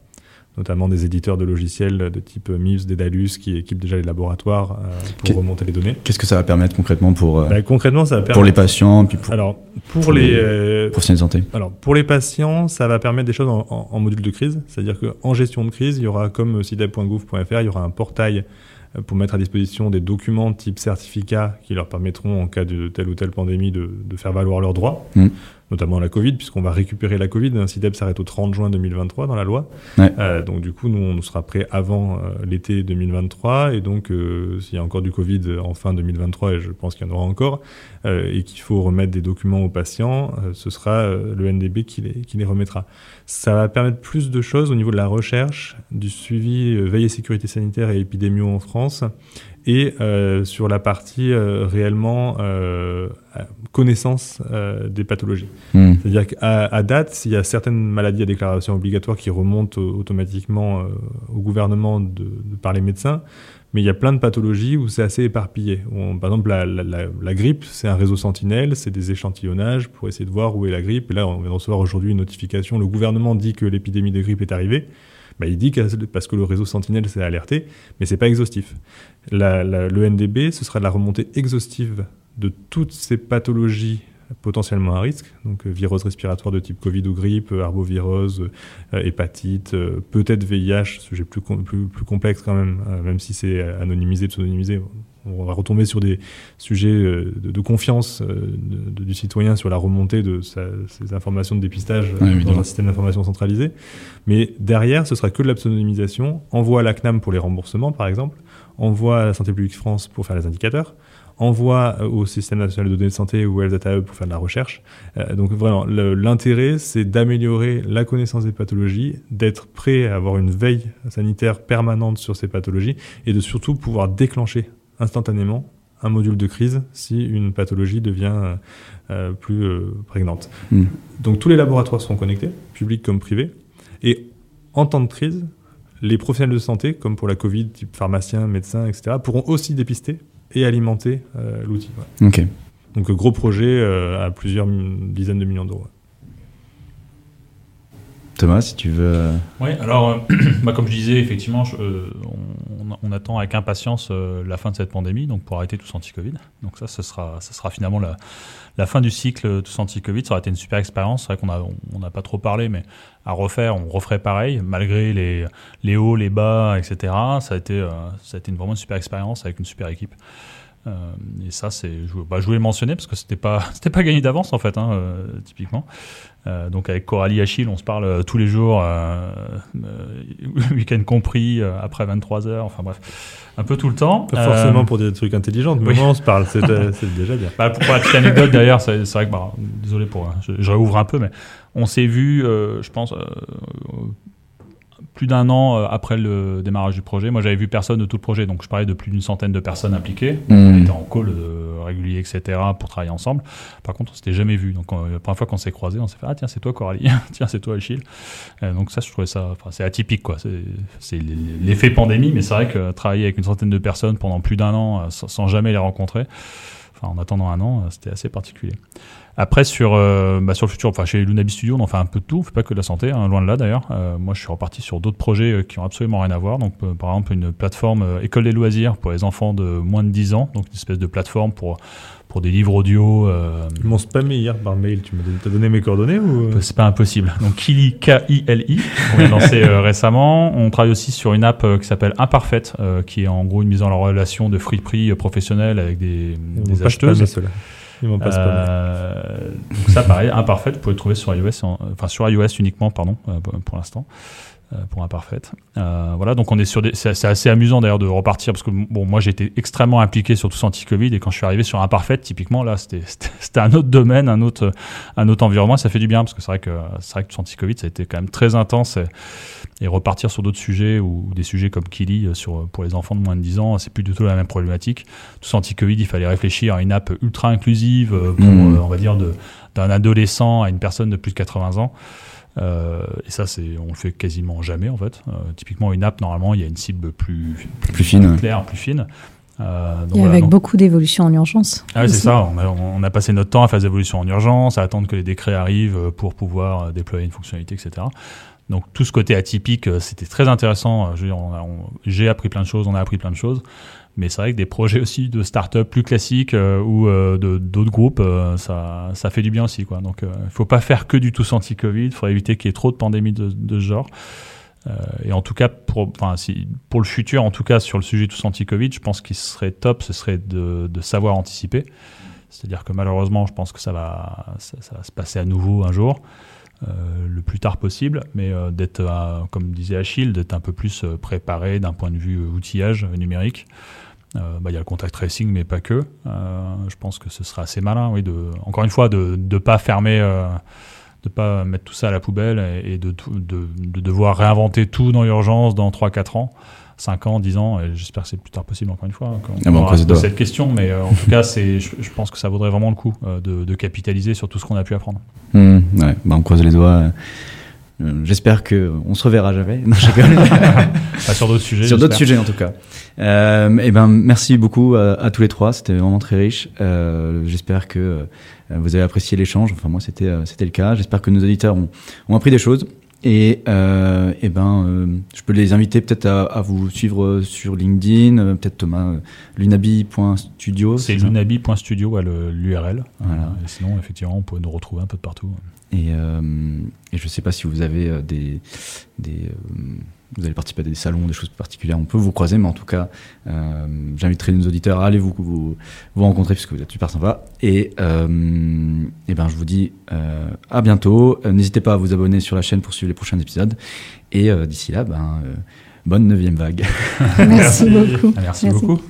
notamment des éditeurs de logiciels de type MIPS, Dedalus, qui équipent déjà les laboratoires euh, pour remonter les données. Qu'est-ce que ça va permettre concrètement pour, euh, Bah, concrètement, ça va permettre... pour les patients, puis pour Alors, pour, pour les... euh, professionnels de santé alors, pour les patients, ça va permettre des choses en, en- en module de crise. C'est-à-dire qu'en gestion de crise, il y aura, comme sidep.gouv.fr, il y aura un portail euh, pour mettre à disposition des documents type certificat qui leur permettront, en cas de telle ou telle pandémie, de, de faire valoir leurs droits, Mm. Notamment la Covid, puisqu'on va récupérer la Covid. Un CIDEP s'arrête au 30 juin 2023 dans la loi. Ouais. Euh, donc, du coup, nous, on sera prêt avant euh, l'été 2023. Et donc, euh, s'il y a encore du Covid en fin 2023, et je pense qu'il y en aura encore, et qu'il faut remettre des documents aux patients, ce sera le NDB qui les, qui les remettra. Ça va permettre plus de choses au niveau de la recherche, du suivi veille et sécurité sanitaire et épidémio en France, et euh, sur la partie euh, réellement euh, connaissance des pathologies. Hmm. C'est-à-dire qu'à à date, il y a certaines maladies à déclaration obligatoire qui remontent au- automatiquement au gouvernement de, de- par les médecins, mais il y a plein de pathologies où c'est assez éparpillé. On- par exemple, la, la- la- la grippe, c'est un réseau sentinelle, c'est des échantillonnages pour essayer de voir où est la grippe. Et là, on vient de recevoir aujourd'hui une notification. Le gouvernement dit que l'épidémie de grippe est arrivée. Bah, il dit que parce que le réseau Sentinelle s'est alerté, mais c'est pas exhaustif. La- le NDB, ce sera de la remontée exhaustive de toutes ces pathologies potentiellement à risque, donc euh, virus respiratoire de type Covid ou grippe, euh, arbovirose, euh, hépatite, peut-être VIH, sujet plus, com- plus, plus complexe quand même, même si c'est anonymisé, pseudonymisé. On va retomber sur des sujets euh, de, de confiance euh, de- du citoyen sur la remontée de sa- ces informations de dépistage dans un système d'information centralisé. Mais derrière, ce sera que de la pseudonymisation. Envoie à la CNAM pour les remboursements, par exemple. Envoie à la Santé publique France pour faire les indicateurs envoie euh, au système national de données de santé ou Health Data Hub pour faire de la recherche. Euh, donc vraiment, l'intérêt, c'est d'améliorer la connaissance des pathologies, d'être prêt à avoir une veille sanitaire permanente sur ces pathologies et de surtout pouvoir déclencher instantanément un module de crise si une pathologie devient euh, euh, plus euh, prégnante. Mm. Donc tous les laboratoires seront connectés, publics comme privés, et en temps de crise, les professionnels de santé, comme pour la Covid, type pharmaciens, médecins, etc., pourront aussi dépister et alimenter euh, l'outil. ouais. Ok. Donc gros projet euh, à plusieurs dizaines de millions d'euros. Thomas, si tu veux. Oui, alors, [CLEARS THROAT] bah, comme je disais, effectivement, on, on, attend avec impatience la fin de cette pandémie, donc pour arrêter tous anti-Covid. Donc ça, ce sera, sera finalement la, fin du cycle tous anti-Covid. Ça aurait été une super expérience. C'est vrai qu'on n'a n'a pas trop parlé, mais à refaire, on referait pareil, malgré les, hauts, les bas, etc. Ça a été, ça a été une, vraiment une super expérience avec une super équipe. Euh, et ça, c'est, je, bah, je voulais le mentionner parce que c'était pas, [LAUGHS] c'était pas gagné d'avance en fait, hein, euh, typiquement. Euh, donc avec Coralie Achille, on se parle tous les jours, [LAUGHS] week-end compris, après 23 heures, enfin bref, un peu tout le temps. Pas forcément pour des trucs intelligents, mais on se parle, [LAUGHS] c'est, déjà bien. Bah, pour, la petite anecdote d'ailleurs, c'est, vrai que, bah, désolé pour, je, je, réouvre un peu, mais on s'est vu, je pense plus d'un an euh, après le démarrage du projet. Moi, j'avais vu personne de tout le projet, donc je parlais de plus d'une centaine de personnes impliquées. Mmh. On était en call euh, régulier, etc., pour travailler ensemble. Par contre, on s'était jamais vu. Donc, la première fois qu'on s'est croisés, on s'est fait Ah, tiens, c'est toi, Coralie. [LAUGHS] tiens, c'est toi, Achille. donc, ça, je trouvais ça. C'est atypique, quoi. C'est l'effet pandémie, mais c'est vrai que travailler avec une centaine de personnes pendant plus d'un an euh, sans, jamais les rencontrer, enfin, en attendant un an, c'était assez particulier. Après, sur, euh, bah, sur le futur, enfin, chez Lunabi Studio, on en fait un peu de tout. On fait pas que de la santé, hein, loin de là d'ailleurs. Euh, moi, je suis reparti sur d'autres projets euh, qui ont absolument rien à voir. Donc, par exemple, une plateforme École des loisirs pour les enfants de moins de 10 ans. Donc, une espèce de plateforme pour pour des livres audio. Euh... Ils m'ont spammé hier par mail. Tu m'as donné mes coordonnées ou C'est pas impossible. Donc Kili K-I-L-I, on vient lancé récemment. On travaille aussi sur une app qui s'appelle Imparfaite, qui est en gros une mise en relation de friperie professionnelle avec des, des acheteuses. Euh, donc ça, pareil, imparfait, vous pouvez le trouver sur iOS, enfin sur iOS uniquement, pardon, euh, pour l'instant. Euh, pour imparfaite. Euh, voilà, donc on est sur des, c'est, assez amusant d'ailleurs de repartir parce que bon, moi été extrêmement impliqué sur tout ce anti-Covid et quand je suis arrivé sur imparfaite, typiquement là, [LAUGHS] c'était, c'était, un autre domaine, un autre, un autre environnement. Ça fait du bien parce que c'est vrai que c'est vrai que tout anti-Covid, ça a été quand même très intense et, repartir sur d'autres sujets ou, des sujets comme Kili sur pour les enfants de moins de 10 ans, c'est plus du tout la même problématique. Tout anti-Covid, il fallait réfléchir à une app ultra inclusive pour, mmh. on va dire, de, d'un adolescent à une personne de plus de 80 ans. Euh, et ça, c'est, on le fait quasiment jamais en fait. Euh, typiquement, une app, normalement, il y a une cible plus, plus, fine, claire, plus fine. Euh, et avec beaucoup d'évolutions en urgence. Ah c'est ça. On a, on a, passé notre temps à faire des évolutions en urgence, à attendre que les décrets arrivent pour pouvoir déployer une fonctionnalité, etc. Donc tout ce côté atypique, c'était très intéressant. J'ai appris plein de choses, on a appris plein de choses. Mais c'est vrai que des projets aussi de start-up plus classiques euh, ou euh, d'autres groupes, euh, ça, ça fait du bien aussi. Quoi. Donc il ne faut pas faire que du tout anti-Covid, il faut éviter qu'il y ait trop de pandémies de, de ce genre. et en tout cas, pour, si, pour le futur, en tout cas sur le sujet tous anti-Covid, je pense qu'il serait top, ce serait de, de savoir anticiper. C'est-à-dire que malheureusement, je pense que ça va, ça, va se passer à nouveau un jour. le plus tard possible, mais d'être, comme disait Achille, d'être un peu plus préparé d'un point de vue outillage numérique. Euh, bah, il y a le contact tracing, mais pas que. Euh, je pense que ce sera assez malin, oui, de, encore une fois, de ne pas fermer, euh, de pas mettre tout ça à la poubelle et, de, de, de, devoir réinventer tout dans l'urgence dans 3-4 ans. 5 ans, 10 ans, et j'espère que c'est plus tard possible, encore une fois, hein, quand ah on ah cette question, mais en tout cas, c'est, je, pense que ça vaudrait vraiment le coup de, capitaliser sur tout ce qu'on a pu apprendre. Mmh, ouais, bah, on croise les doigts. Euh, j'espère que on se reverra jamais. Non, [LAUGHS] sur d'autres sujets. Sur d'autres sujets en tout cas. Euh, et eh ben merci beaucoup à, tous les trois. C'était vraiment très riche. Euh, j'espère que euh, vous avez apprécié l'échange. Enfin moi c'était c'était le cas. J'espère que nos auditeurs ont, ont appris des choses. Et, euh, et eh ben, je peux les inviter peut-être à, à, vous suivre sur LinkedIn, peut-être Thomas, lunabi.studio. C'est lunabi.studio à l'URL. Voilà. sinon, effectivement, on peut nous retrouver un peu de partout. Et, euh, et je ne sais pas si vous avez euh, des, des euh, vous allez participer à des salons, des choses particulières, on peut vous croiser, mais en tout cas, euh, j'inviterai nos auditeurs à aller vous, vous, vous, rencontrer puisque vous êtes super sympa. Et, euh, et ben, je vous dis euh, à bientôt. N'hésitez pas à vous abonner sur la chaîne pour suivre les prochains épisodes. Et d'ici là, ben, bonne neuvième vague. Merci beaucoup. Merci, beaucoup.